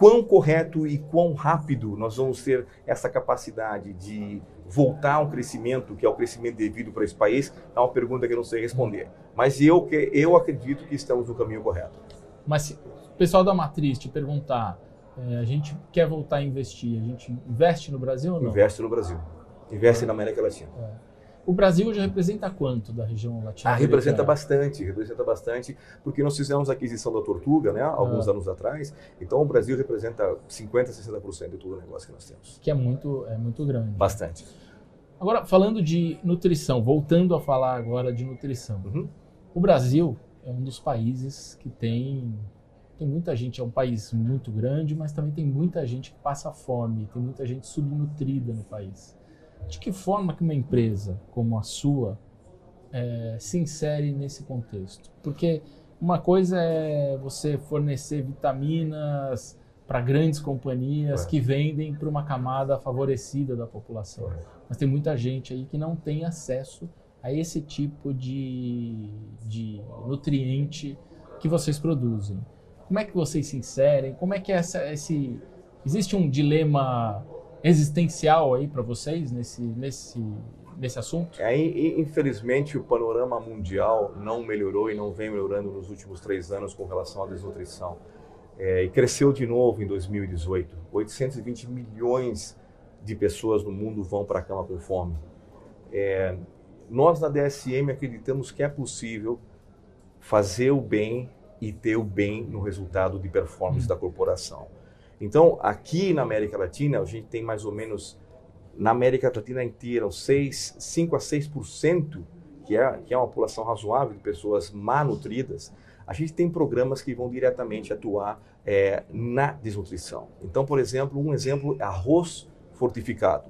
Speaker 1: quão correto e quão rápido nós vamos ter essa capacidade de voltar a um crescimento que é o crescimento devido para esse país é uma pergunta que eu não sei responder. Mas eu, eu acredito que estamos no caminho correto.
Speaker 3: Mas se o pessoal da Matriz te perguntar, é, a gente quer voltar a investir, a gente investe no Brasil ou não?
Speaker 1: Investe no Brasil. Investe na América Latina.
Speaker 3: É. O Brasil hoje representa quanto da região latina?
Speaker 1: Ah, representa bastante, representa bastante, porque nós fizemos a aquisição da Tortuga, né, alguns ah. anos atrás. Então o Brasil representa 50, 60% de todo o negócio que nós temos.
Speaker 3: Que é muito, é muito grande.
Speaker 1: Bastante.
Speaker 3: Agora, falando de nutrição, voltando a falar agora de nutrição. Uhum. O Brasil é um dos países que tem tem muita gente, é um país muito grande, mas também tem muita gente que passa fome, tem muita gente subnutrida no país. De que forma que uma empresa como a sua é, se insere nesse contexto? Porque uma coisa é você fornecer vitaminas para grandes companhias é. que vendem para uma camada favorecida da população. É. Mas tem muita gente aí que não tem acesso a esse tipo de, de nutriente que vocês produzem. Como é que vocês se inserem? Como é que é essa, esse... Existe um dilema existencial aí para vocês nesse, nesse, nesse assunto?
Speaker 1: É, infelizmente, o panorama mundial não melhorou e não vem melhorando nos últimos três anos com relação à desnutrição. É, e cresceu de novo em 2018. 820 milhões de pessoas no mundo vão para a cama com fome. É, nós na DSM acreditamos que é possível fazer o bem e ter o bem no resultado de performance hum. da corporação. Então, aqui na América Latina, a gente tem mais ou menos, na América Latina inteira, 6, 5 a 6%, que é, que é uma população razoável de pessoas malnutridas, a gente tem programas que vão diretamente atuar é, na desnutrição. Então, por exemplo, um exemplo é arroz fortificado.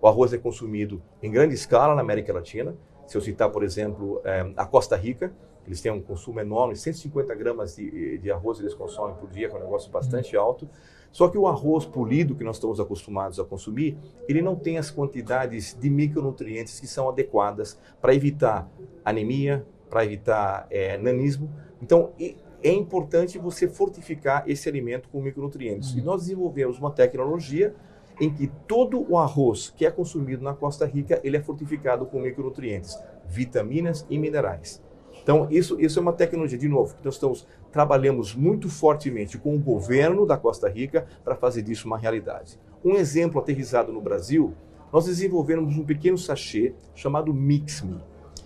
Speaker 1: O arroz é consumido em grande escala na América Latina. Se eu citar, por exemplo, é, a Costa Rica, eles têm um consumo enorme, 150 gramas de, de arroz eles consomem por dia, que é um negócio bastante uhum. alto. Só que o arroz polido que nós estamos acostumados a consumir, ele não tem as quantidades de micronutrientes que são adequadas para evitar anemia, para evitar é, nanismo. Então, é importante você fortificar esse alimento com micronutrientes. Uhum. E nós desenvolvemos uma tecnologia em que todo o arroz que é consumido na Costa Rica, ele é fortificado com micronutrientes, vitaminas e minerais. Então, isso, isso é uma tecnologia, de novo, que nós estamos, trabalhamos muito fortemente com o governo da Costa Rica para fazer disso uma realidade. Um exemplo aterrizado no Brasil, nós desenvolvemos um pequeno sachê chamado Mix-Me.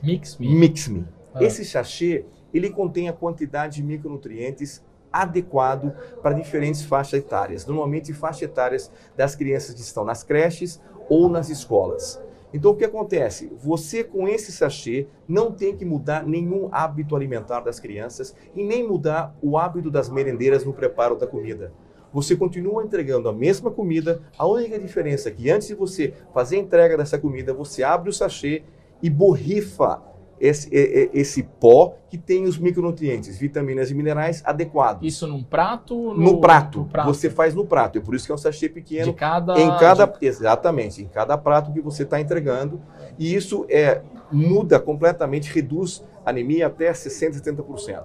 Speaker 3: Mix-Me?
Speaker 1: Mix-Me. Ah. Esse sachê, ele contém a quantidade de micronutrientes adequado para diferentes faixas etárias, normalmente faixas etárias das crianças que estão nas creches ou nas escolas. Então o que acontece? Você com esse sachê não tem que mudar nenhum hábito alimentar das crianças e nem mudar o hábito das merendeiras no preparo da comida. Você continua entregando a mesma comida, a única diferença é que antes de você fazer a entrega dessa comida, você abre o sachê e borrifa esse, esse pó que tem os micronutrientes, vitaminas e minerais adequados.
Speaker 3: Isso num prato?
Speaker 1: No, no, prato. no, prato. Você faz no prato. É por isso que é um sachê pequeno.
Speaker 3: De cada.
Speaker 1: Em cada de... Exatamente, em cada prato que você está entregando. E isso é, muda completamente, reduz anemia até 60%, 70%.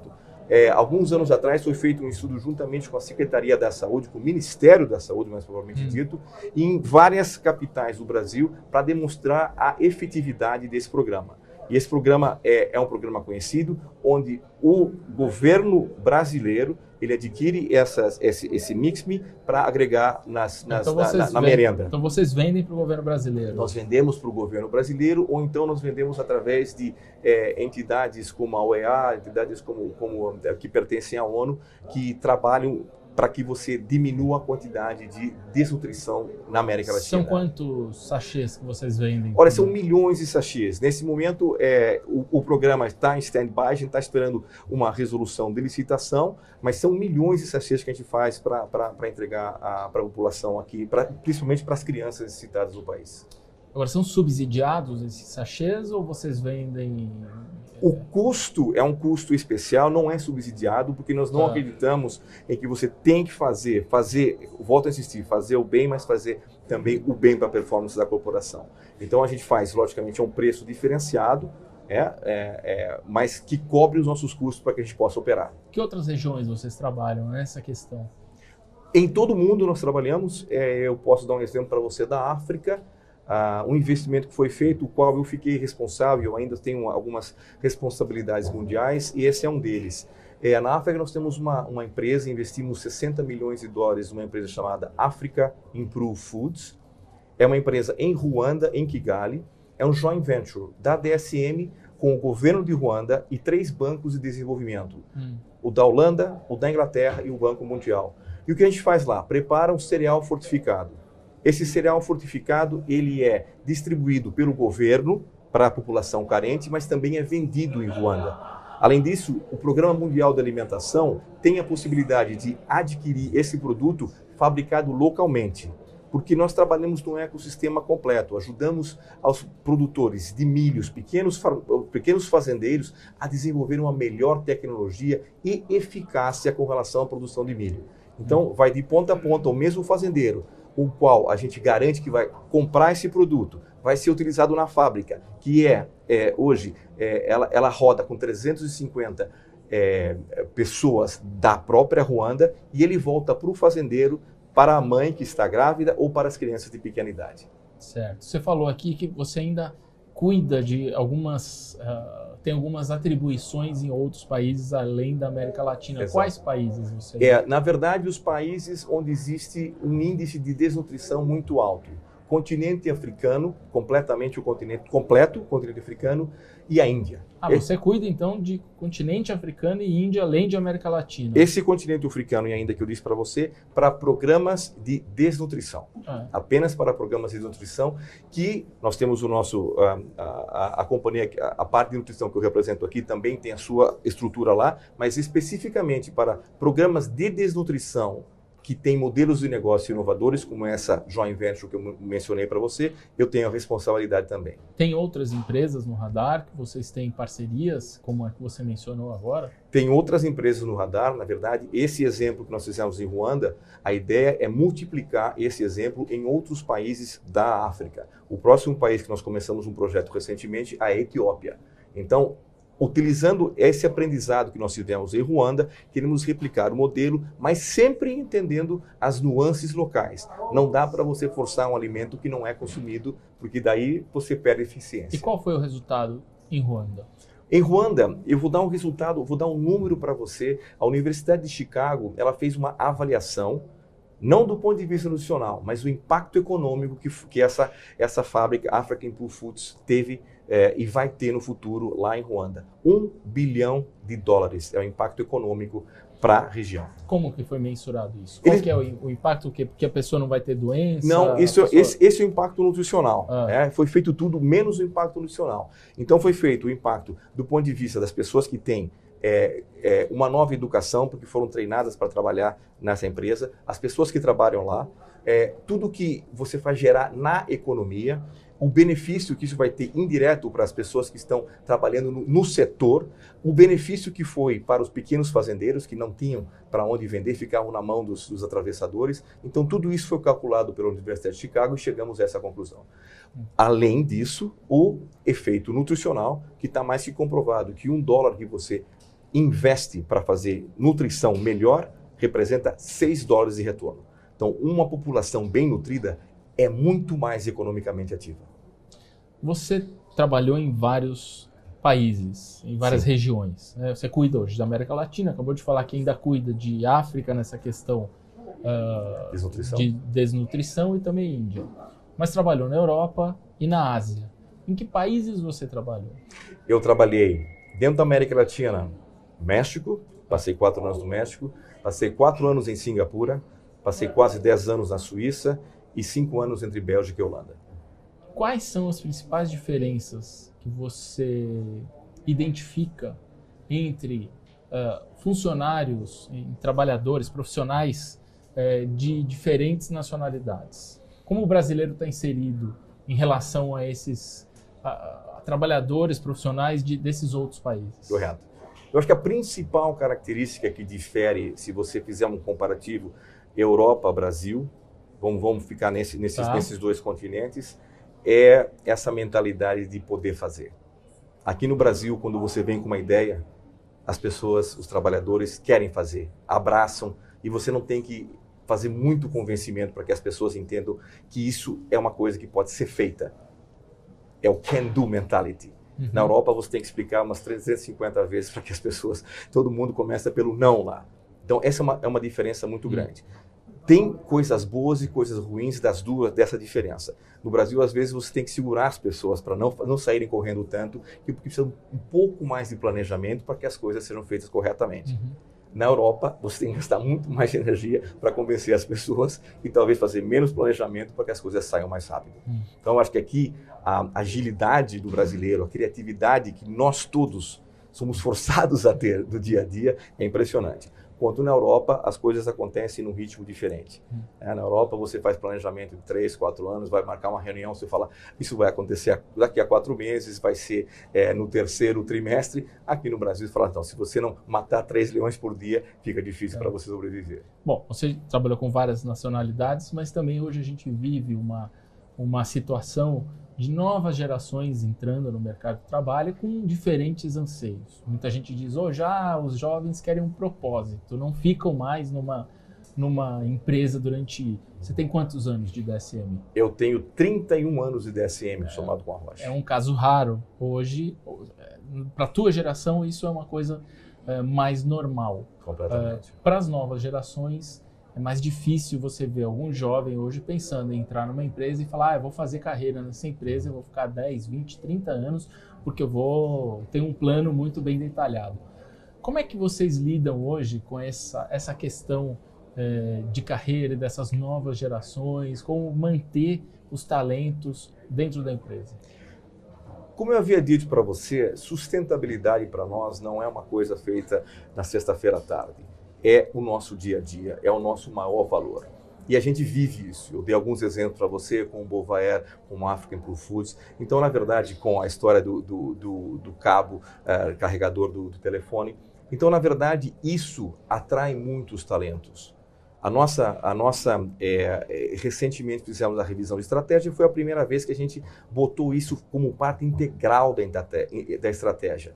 Speaker 1: É, alguns anos atrás foi feito um estudo juntamente com a Secretaria da Saúde, com o Ministério da Saúde, mais provavelmente hum. dito, em várias capitais do Brasil, para demonstrar a efetividade desse programa. E esse programa é, é um programa conhecido, onde o governo brasileiro ele adquire essas, esse, esse Mix-Me para agregar nas, nas, então na, na, na merenda.
Speaker 3: Então vocês vendem para o governo brasileiro?
Speaker 1: Nós vendemos para o governo brasileiro ou então nós vendemos através de é, entidades como a OEA, entidades como, como que pertencem à ONU, que trabalham para que você diminua a quantidade de desnutrição na América Latina.
Speaker 3: São quantos sachês que vocês vendem?
Speaker 1: Olha, são milhões de sachês. Nesse momento, é, o, o programa está em stand-by, a gente está esperando uma resolução de licitação, mas são milhões de sachês que a gente faz para entregar para a população aqui, pra, principalmente para as crianças necessitadas do país.
Speaker 3: Agora, são subsidiados esses sachês ou vocês vendem
Speaker 1: o custo é um custo especial, não é subsidiado, porque nós não ah. acreditamos em que você tem que fazer, fazer, volto a insistir, fazer o bem, mas fazer também o bem para a performance da corporação. Então a gente faz, logicamente, a um preço diferenciado, é, é, é, mas que cobre os nossos custos para que a gente possa operar.
Speaker 3: Que outras regiões vocês trabalham nessa questão?
Speaker 1: Em todo mundo nós trabalhamos. É, eu posso dar um exemplo para você da África um investimento que foi feito, o qual eu fiquei responsável, ainda tenho algumas responsabilidades mundiais, e esse é um deles. É, na África nós temos uma, uma empresa, investimos 60 milhões de dólares numa empresa chamada Africa Improve Foods. É uma empresa em Ruanda, em Kigali. É um joint venture da DSM com o governo de Ruanda e três bancos de desenvolvimento. Hum. O da Holanda, o da Inglaterra e o Banco Mundial. E o que a gente faz lá? Prepara um cereal fortificado. Esse cereal fortificado ele é distribuído pelo governo para a população carente, mas também é vendido em Ruanda. Além disso, o Programa Mundial de Alimentação tem a possibilidade de adquirir esse produto fabricado localmente, porque nós trabalhamos num ecossistema completo, ajudamos aos produtores de milhos, pequenos, pequenos fazendeiros, a desenvolver uma melhor tecnologia e eficácia com relação à produção de milho. Então, vai de ponta a ponta o mesmo fazendeiro o qual a gente garante que vai comprar esse produto, vai ser utilizado na fábrica, que é, é hoje, é, ela, ela roda com 350 é, pessoas da própria Ruanda e ele volta para o fazendeiro, para a mãe que está grávida ou para as crianças de pequena idade.
Speaker 3: Certo. Você falou aqui que você ainda cuida de algumas. Uh, tem algumas atribuições em outros países além da América Latina. Exato. Quais países você?
Speaker 1: É, na verdade, os países onde existe um índice de desnutrição muito alto. Continente africano, completamente o continente completo, o continente africano e a Índia.
Speaker 3: Ah, você cuida então de continente africano e Índia, além de América Latina.
Speaker 1: Esse continente africano e ainda que eu disse para você, para programas de desnutrição. Ah. Apenas para programas de desnutrição, que nós temos o nosso, a, a, a companhia, a, a parte de nutrição que eu represento aqui também tem a sua estrutura lá, mas especificamente para programas de desnutrição que tem modelos de negócio inovadores, como essa joint venture que eu mencionei para você, eu tenho a responsabilidade também.
Speaker 3: Tem outras empresas no radar que vocês têm parcerias, como a que você mencionou agora?
Speaker 1: Tem outras empresas no radar, na verdade, esse exemplo que nós fizemos em Ruanda, a ideia é multiplicar esse exemplo em outros países da África. O próximo país que nós começamos um projeto recentemente é a Etiópia. Então, utilizando esse aprendizado que nós tivemos em Ruanda, queremos replicar o modelo, mas sempre entendendo as nuances locais. Não dá para você forçar um alimento que não é consumido, porque daí você perde eficiência.
Speaker 3: E qual foi o resultado em Ruanda?
Speaker 1: Em Ruanda, eu vou dar um resultado, vou dar um número para você. A Universidade de Chicago, ela fez uma avaliação não do ponto de vista nutricional, mas o impacto econômico que, que essa, essa fábrica African Pool Foods teve é, e vai ter no futuro lá em Ruanda. Um bilhão de dólares é o impacto econômico para a região.
Speaker 3: Como que foi mensurado isso? Qual é o, o, impacto que porque a pessoa não vai ter doença?
Speaker 1: Não, isso, pessoa... esse, esse, é o impacto nutricional. Ah. É, foi feito tudo menos o impacto nutricional. Então foi feito o impacto do ponto de vista das pessoas que têm é, é, uma nova educação, porque foram treinadas para trabalhar nessa empresa, as pessoas que trabalham lá, é, tudo que você faz gerar na economia, o benefício que isso vai ter indireto para as pessoas que estão trabalhando no, no, setor, o benefício que foi para os pequenos fazendeiros que não tinham para onde vender, ficavam na mão dos, dos atravessadores. Então, tudo isso foi calculado pela Universidade de Chicago e chegamos a essa conclusão. Além disso, o efeito nutricional, que está mais que comprovado, que um dólar que você investe para fazer nutrição melhor, representa 6 dólares de retorno. Então, uma população bem nutrida é muito mais economicamente ativa.
Speaker 3: Você trabalhou em vários países, em várias Sim. regiões. Né? Você cuida hoje da América Latina, acabou de falar que ainda cuida de África nessa questão uh, desnutrição. de desnutrição e também Índia. Mas trabalhou na Europa e na Ásia. Em que países você trabalhou?
Speaker 1: Eu trabalhei dentro da América Latina, México, passei quatro anos no México, passei quatro anos em Singapura, passei quase dez anos na Suíça e cinco anos entre Bélgica e Holanda.
Speaker 3: Quais são as principais diferenças que você identifica entre uh, funcionários, trabalhadores, profissionais uh, de diferentes nacionalidades? Como o brasileiro está inserido em relação a esses uh, trabalhadores profissionais de, desses outros países?
Speaker 1: Correto. Eu acho que a principal característica que difere, se você fizer um comparativo Europa-Brasil, vamos, vamos ficar nesse, nesses, tá. nesses dois continentes, é essa mentalidade de poder fazer. Aqui no Brasil, quando você vem com uma ideia, as pessoas, os trabalhadores querem fazer, abraçam, e você não tem que fazer muito convencimento para que as pessoas entendam que isso é uma coisa que pode ser feita. É o can-do mentality. Uhum. Na Europa você tem que explicar umas 350 vezes para que as pessoas, todo mundo começa pelo não lá. Então essa é uma, é uma diferença muito uhum. grande. Tem coisas boas e coisas ruins das duas dessa diferença. No Brasil, às vezes, você tem que segurar as pessoas para não, não saírem correndo tanto, porque precisa um pouco mais de planejamento para que as coisas sejam feitas corretamente. Uhum. Na Europa, você tem que gastar muito mais energia para convencer as pessoas e talvez fazer menos planejamento para que as coisas saiam mais rápido. Hum. Então, acho que aqui a agilidade do brasileiro, a criatividade que nós todos somos forçados a ter do dia a dia é impressionante. Enquanto na Europa as coisas acontecem num ritmo diferente. Hum. É, na Europa você faz planejamento de três, quatro anos, vai marcar uma reunião, você fala isso vai acontecer daqui a quatro meses, vai ser é, no terceiro trimestre. Aqui no Brasil você fala, então, se você não matar três leões por dia, fica difícil é. para você sobreviver.
Speaker 3: Bom, você trabalhou com várias nacionalidades, mas também hoje a gente vive uma, uma situação de novas gerações entrando no mercado de trabalho com diferentes anseios. Muita gente diz, oh, já os jovens querem um propósito, não ficam mais numa, numa empresa durante... Você tem quantos anos de DSM?
Speaker 1: Eu tenho 31 anos de DSM, é, somado com a Rocha.
Speaker 3: É um caso raro. Hoje, para a tua geração, isso é uma coisa é, mais normal.
Speaker 1: Completamente.
Speaker 3: É, para as novas gerações é mais difícil você ver algum jovem hoje pensando em entrar numa empresa e falar, ah, eu vou fazer carreira nessa empresa, eu vou ficar 10, 20, 30 anos, porque eu vou ter um plano muito bem detalhado. Como é que vocês lidam hoje com essa, essa questão é, de carreira dessas novas gerações? Como manter os talentos dentro da empresa?
Speaker 1: Como eu havia dito para você, sustentabilidade para nós não é uma coisa feita na sexta-feira à tarde é o nosso dia a dia, é o nosso maior valor. E a gente vive isso. Eu dei alguns exemplos para você com o Bovaer, com o African Pro Foods. Então, na verdade, com a história do, do, do, do cabo uh, carregador do, do telefone. Então, na verdade, isso atrai muitos talentos. A nossa, a nossa é, recentemente fizemos a revisão de estratégia e foi a primeira vez que a gente botou isso como parte integral da, da estratégia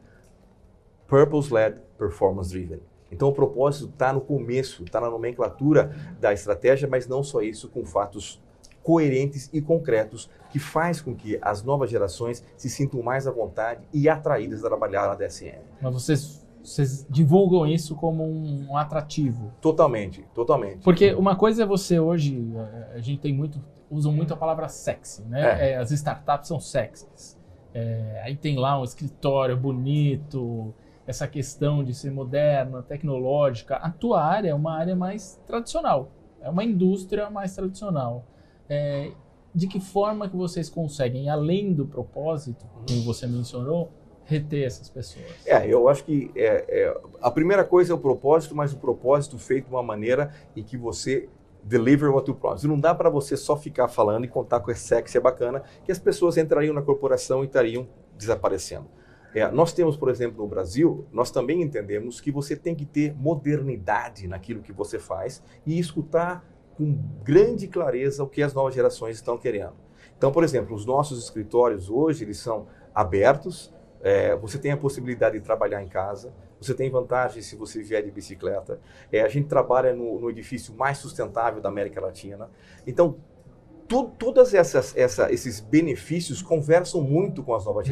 Speaker 1: Purpose-led, performance-driven. Então o propósito está no começo, está na nomenclatura da estratégia, mas não só isso, com fatos coerentes e concretos que faz com que as novas gerações se sintam mais à vontade e atraídas a trabalhar na DSM.
Speaker 3: Mas vocês, vocês divulgam isso como um atrativo?
Speaker 1: Totalmente, totalmente.
Speaker 3: Porque uma coisa é você hoje, a gente tem muito, usam muito a palavra sexy, né? É. É, as startups são sexys. É, aí tem lá um escritório bonito, essa questão de ser moderna, tecnológica. A tua área é uma área mais tradicional, é uma indústria mais tradicional. É, de que forma que vocês conseguem, além do propósito, como você mencionou, reter essas pessoas?
Speaker 1: É, eu acho que é, é, a primeira coisa é o propósito, mas o propósito feito de uma maneira em que você deliver what you promise. Não dá para você só ficar falando e contar com é sexy, é bacana, que as pessoas entrariam na corporação e estariam desaparecendo. É, nós temos, por exemplo, no Brasil, nós também entendemos que você tem que ter modernidade naquilo que você faz e escutar com grande clareza o que as novas gerações estão querendo. Então, por exemplo, os nossos escritórios hoje eles são abertos. É, você tem a possibilidade de trabalhar em casa. Você tem vantagens se você vier de bicicleta. É, a gente trabalha no, no, edifício mais sustentável da América Latina. Então, tu, todas essas, essa, esses benefícios conversam muito com as novas hum.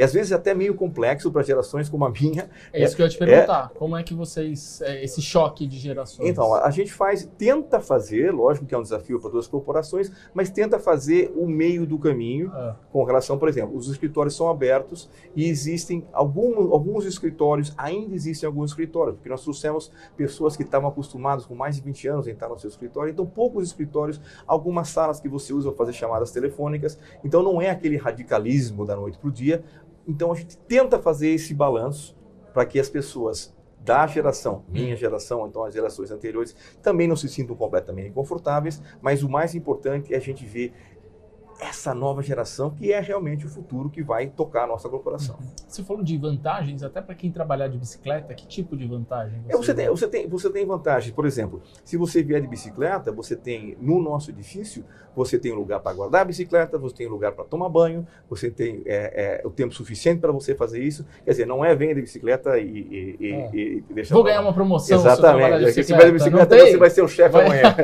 Speaker 1: E às vezes até meio complexo para gerações como a minha.
Speaker 3: É isso que eu ia te perguntar. É... Como é que vocês, é, esse choque de gerações?
Speaker 1: Então, a gente faz, tenta fazer, lógico que é um desafio para todas as corporações, mas tenta fazer o meio do caminho é. com relação, por exemplo, os escritórios são abertos e existem algum, alguns escritórios, ainda existem alguns escritórios, porque nós trouxemos pessoas que estavam acostumadas com mais de 20 anos em estar no seu escritório, então poucos escritórios, algumas salas que você usa para fazer chamadas telefônicas, então não é aquele radicalismo da noite para o dia, então a gente tenta fazer esse balanço para que as pessoas da geração, minha geração, então as gerações anteriores, também não se sintam completamente confortáveis, mas o mais importante é a gente ver essa nova geração que é realmente o futuro que vai tocar a nossa corporação. Uhum.
Speaker 3: Você falou de vantagens, até para quem trabalhar de bicicleta, que tipo de vantagem?
Speaker 1: Você, é, você, tem, você, tem, você tem vantagens. Por exemplo, se você vier de bicicleta, você tem no nosso edifício, você tem um lugar para guardar a bicicleta, você tem um lugar para tomar banho, você tem é, é, o tempo suficiente para você fazer isso. Quer dizer, não é venha de bicicleta e, e,
Speaker 3: é. e, e deixa Vou ganhar uma promoção.
Speaker 1: Exatamente. Se você vai de bicicleta, você vai ser o chefe amanhã.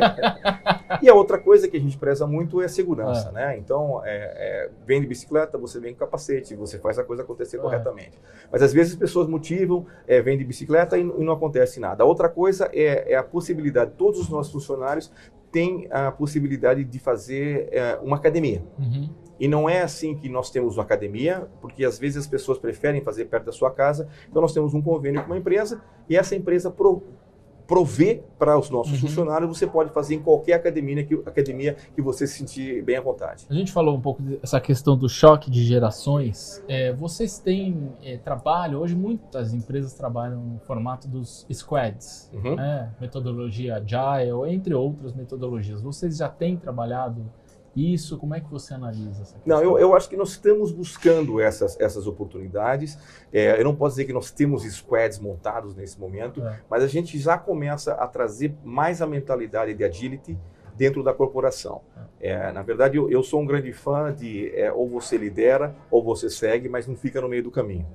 Speaker 1: e a outra coisa que a gente preza muito é a segurança, é. né? Então, é, é, vem de bicicleta, você vem com capacete, você faz a coisa acontecer é. corretamente. Mas às vezes as pessoas motivam, é, vem de bicicleta e, e, não acontece nada. A outra coisa é, é, a possibilidade, todos os nossos funcionários têm a possibilidade de fazer é, uma academia. Uhum. E não é assim que nós temos uma academia, porque às vezes as pessoas preferem fazer perto da sua casa. Então nós temos um convênio com uma empresa e essa empresa pro, prover para os nossos uhum. funcionários, você pode fazer em qualquer academia que, academia que você se sentir bem à vontade.
Speaker 3: A gente falou um pouco dessa questão do choque de gerações. É, vocês têm é, trabalho, hoje muitas empresas trabalham no formato dos squads, uhum. né? metodologia agile, entre outras metodologias. Vocês já têm trabalhado isso? Como é que você analisa essa questão?
Speaker 1: Não, eu, eu acho que nós estamos buscando essas, essas oportunidades. É, eu não posso dizer que nós temos squads montados nesse momento, é. mas a gente já começa a trazer mais a mentalidade de agility dentro da corporação. É, é na verdade, eu, eu, sou um grande fã de é, ou você lidera ou você segue, mas não fica no meio do caminho.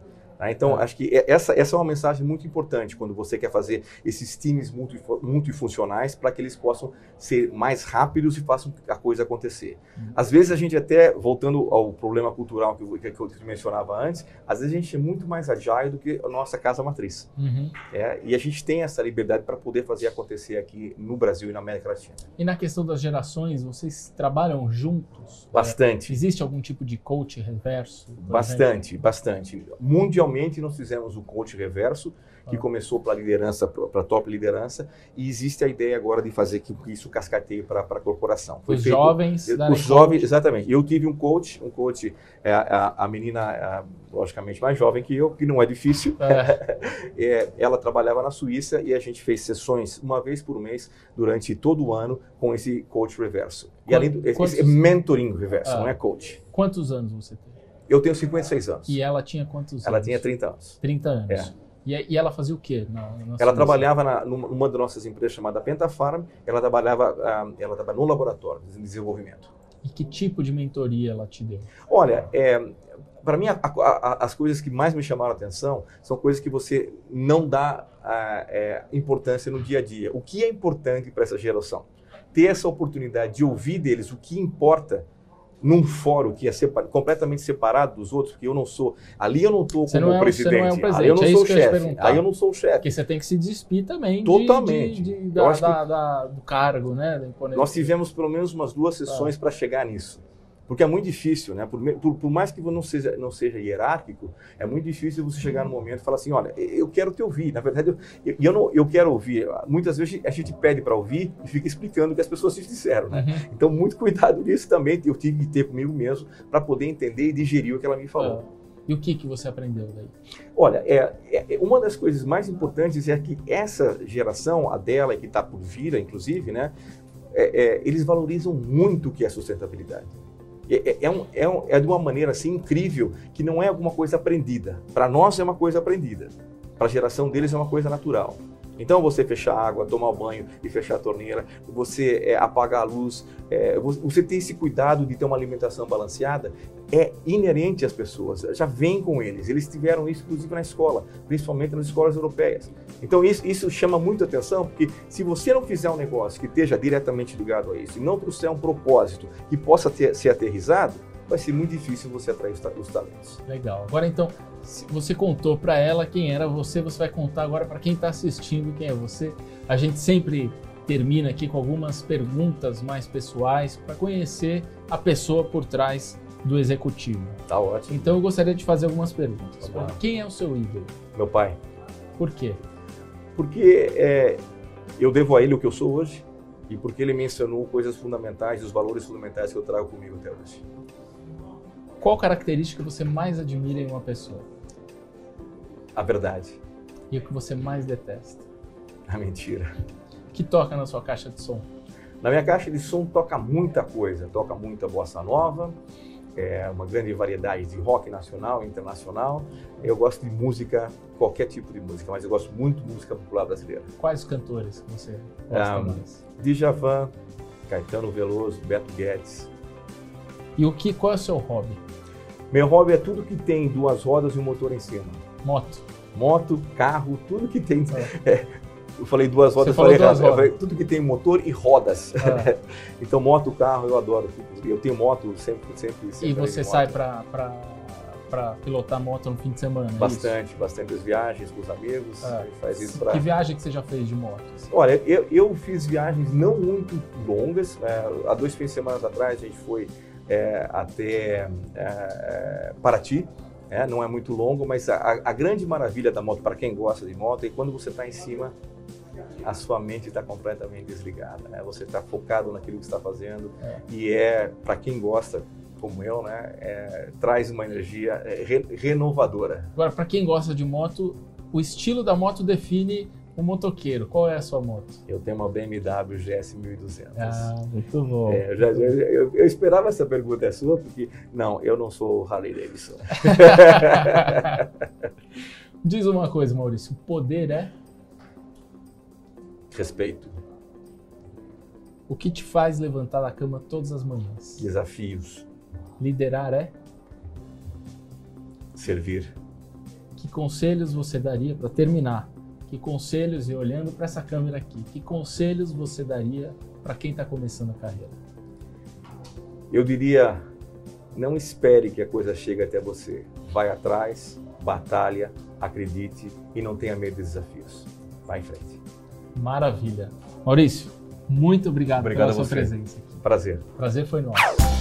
Speaker 1: Tá? Então, é. acho que essa, essa é uma mensagem muito importante quando você quer fazer esses times multifuncionais para que eles possam ser mais rápidos e façam a coisa acontecer. Uhum. Às vezes a gente até, voltando ao problema cultural que eu, que eu mencionava antes, às vezes a gente é muito mais agile do que a nossa casa matriz. Uhum. É, e a gente tem essa liberdade para poder fazer acontecer aqui no Brasil e na América Latina.
Speaker 3: E na questão das gerações, vocês trabalham juntos?
Speaker 1: Bastante.
Speaker 3: É, existe algum tipo de coach reverso?
Speaker 1: Bastante, bastante. Mundialmente Inicialmente, nós fizemos o coach reverso, que ah. começou para liderança, para top liderança, e existe a ideia agora de fazer que isso cascateie para a corporação.
Speaker 3: Foi os feito, jovens,
Speaker 1: os jovens, exatamente. Eu tive um coach, um coach, é, a, a menina, a, logicamente mais jovem que eu, que não é difícil. É. é, ela trabalhava na Suíça e a gente fez sessões uma vez por mês durante todo o ano com esse coach reverso. E além do quantos, esse mentoring reverso, ah. não é coach.
Speaker 3: Quantos anos você tem?
Speaker 1: Eu tenho 56 anos.
Speaker 3: E ela tinha quantos
Speaker 1: ela
Speaker 3: anos?
Speaker 1: Ela tinha 30 anos.
Speaker 3: 30 anos. É. E, e, ela fazia o quê? Na,
Speaker 1: na ela trabalhava na, numa das nossas empresas chamada Pentafarm. Ela trabalhava, uh, ela trabalhava no laboratório de desenvolvimento.
Speaker 3: E que tipo de mentoria ela te deu?
Speaker 1: Olha, é, para mim, a, a, as coisas que mais me chamaram a atenção são coisas que você não dá a, é, importância no dia a dia. O que é importante para essa geração? Ter essa oportunidade de ouvir deles o que importa num fórum que é completamente separado dos outros, porque eu não sou. Ali eu não estou como
Speaker 3: não é,
Speaker 1: presidente.
Speaker 3: Não é um presidente.
Speaker 1: Ali eu não
Speaker 3: é
Speaker 1: sou chefe. Aí eu não sou o chefe.
Speaker 3: Porque você tem que se despir também
Speaker 1: Totalmente.
Speaker 3: De, de, de, da, da, da, do cargo, né?
Speaker 1: Nós tivemos pelo menos umas duas sessões ah. para chegar nisso. Porque é muito difícil, né? Por, por, por, mais que não seja, não seja hierárquico, é muito difícil você chegar no momento e falar assim: olha, eu quero te ouvir. Na verdade, eu, eu, não, eu quero ouvir. Muitas vezes a gente pede para ouvir e fica explicando o que as pessoas te disseram, né? Uhum. Então, muito cuidado nisso também. Eu tive que ter comigo mesmo para poder entender e digerir o que ela me falou.
Speaker 3: Ah. E o que, que você aprendeu daí?
Speaker 1: Olha, é, é, uma das coisas mais importantes é que essa geração, a dela, que está por vir, inclusive, né? É, é, eles valorizam muito o que é sustentabilidade. É, é, é, um, é, um, é de uma maneira assim incrível que não é alguma coisa aprendida. Para nós é uma coisa aprendida. Para a geração deles é uma coisa natural. Então, você fechar a água, tomar banho e fechar a torneira, você é, apagar a luz, é, você ter esse cuidado de ter uma alimentação balanceada, é inerente às pessoas, já vem com eles. Eles tiveram isso, inclusive, na escola, principalmente nas escolas europeias. Então, isso, isso chama muita atenção, porque se você não fizer um negócio que esteja diretamente ligado a isso, e não trouxer um propósito que possa ter, ser aterrizado, vai ser muito difícil você atrair os talentos.
Speaker 3: Legal. Agora, então, você contou para ela quem era você, você vai contar agora para quem está assistindo quem é você. A gente sempre termina aqui com algumas perguntas mais pessoais para conhecer a pessoa por trás do executivo.
Speaker 1: Tá ótimo.
Speaker 3: Então eu gostaria de fazer algumas perguntas. Tá quem é o seu ídolo?
Speaker 1: Meu pai.
Speaker 3: Por quê?
Speaker 1: Porque é, eu devo a ele o que eu sou hoje e porque ele me ensinou coisas fundamentais, os valores fundamentais que eu trago comigo até hoje.
Speaker 3: Qual característica você mais admira em uma pessoa?
Speaker 1: A verdade.
Speaker 3: E o que você mais detesta?
Speaker 1: A mentira.
Speaker 3: Que toca na sua caixa de som?
Speaker 1: Na minha caixa de som toca muita coisa. Toca muita bossa nova, é uma grande variedade de rock nacional e internacional. Eu gosto de música, qualquer tipo de música, mas eu gosto muito de música popular brasileira.
Speaker 3: Quais cantores você gosta um, mais?
Speaker 1: Djavan, Caetano Veloso, Beto Guedes.
Speaker 3: E o que, qual é o seu hobby?
Speaker 1: Meu hobby é tudo que tem duas rodas e um motor em cima.
Speaker 3: Moto.
Speaker 1: Moto, carro, tudo que tem. É. É, eu falei duas rodas, eu falei errado. Eu falei, tudo que tem motor e rodas. Ah. então, moto, carro, eu adoro. Eu tenho moto sempre, sempre. sempre
Speaker 3: e você sai para para pilotar moto no fim de semana? É
Speaker 1: bastante, é bastante as viagens com os amigos. Ah, faz isso
Speaker 3: pra... Que viagem que você já fez de moto?
Speaker 1: Assim? Olha, eu, eu fiz viagens não muito longas. É, há dois fins de semana atrás a gente foi é, até é, Paraty. É, não é muito longo, mas a, a grande maravilha da moto, para quem gosta de moto, é quando você está em cima, a sua mente está completamente desligada. Né? Você está focado naquilo que está fazendo é. e é, para quem gosta, como eu, né, é, traz uma energia é, re, renovadora.
Speaker 3: Agora, para quem gosta de moto, o estilo da moto define o motoqueiro, qual é a sua moto?
Speaker 1: Eu tenho uma BMW GS 1200.
Speaker 3: Ah, muito bom.
Speaker 1: É, eu, já, eu, eu, esperava essa pergunta é sua, porque não, eu não sou Harley Davidson.
Speaker 3: Diz uma coisa, Maurício: poder é?
Speaker 1: Respeito.
Speaker 3: O que te faz levantar da cama todas as manhãs?
Speaker 1: Desafios.
Speaker 3: Liderar é?
Speaker 1: Servir.
Speaker 3: Que conselhos você daria para terminar que conselhos, e olhando para essa câmera aqui, que conselhos você daria para quem está começando a carreira?
Speaker 1: Eu diria, não espere que a coisa chegue até você. Vai atrás, batalha, acredite e não tenha medo de desafios. Vai em frente.
Speaker 3: Maravilha. Maurício, muito obrigado, obrigado pela sua presença. Aqui.
Speaker 1: Prazer.
Speaker 3: Prazer foi nosso.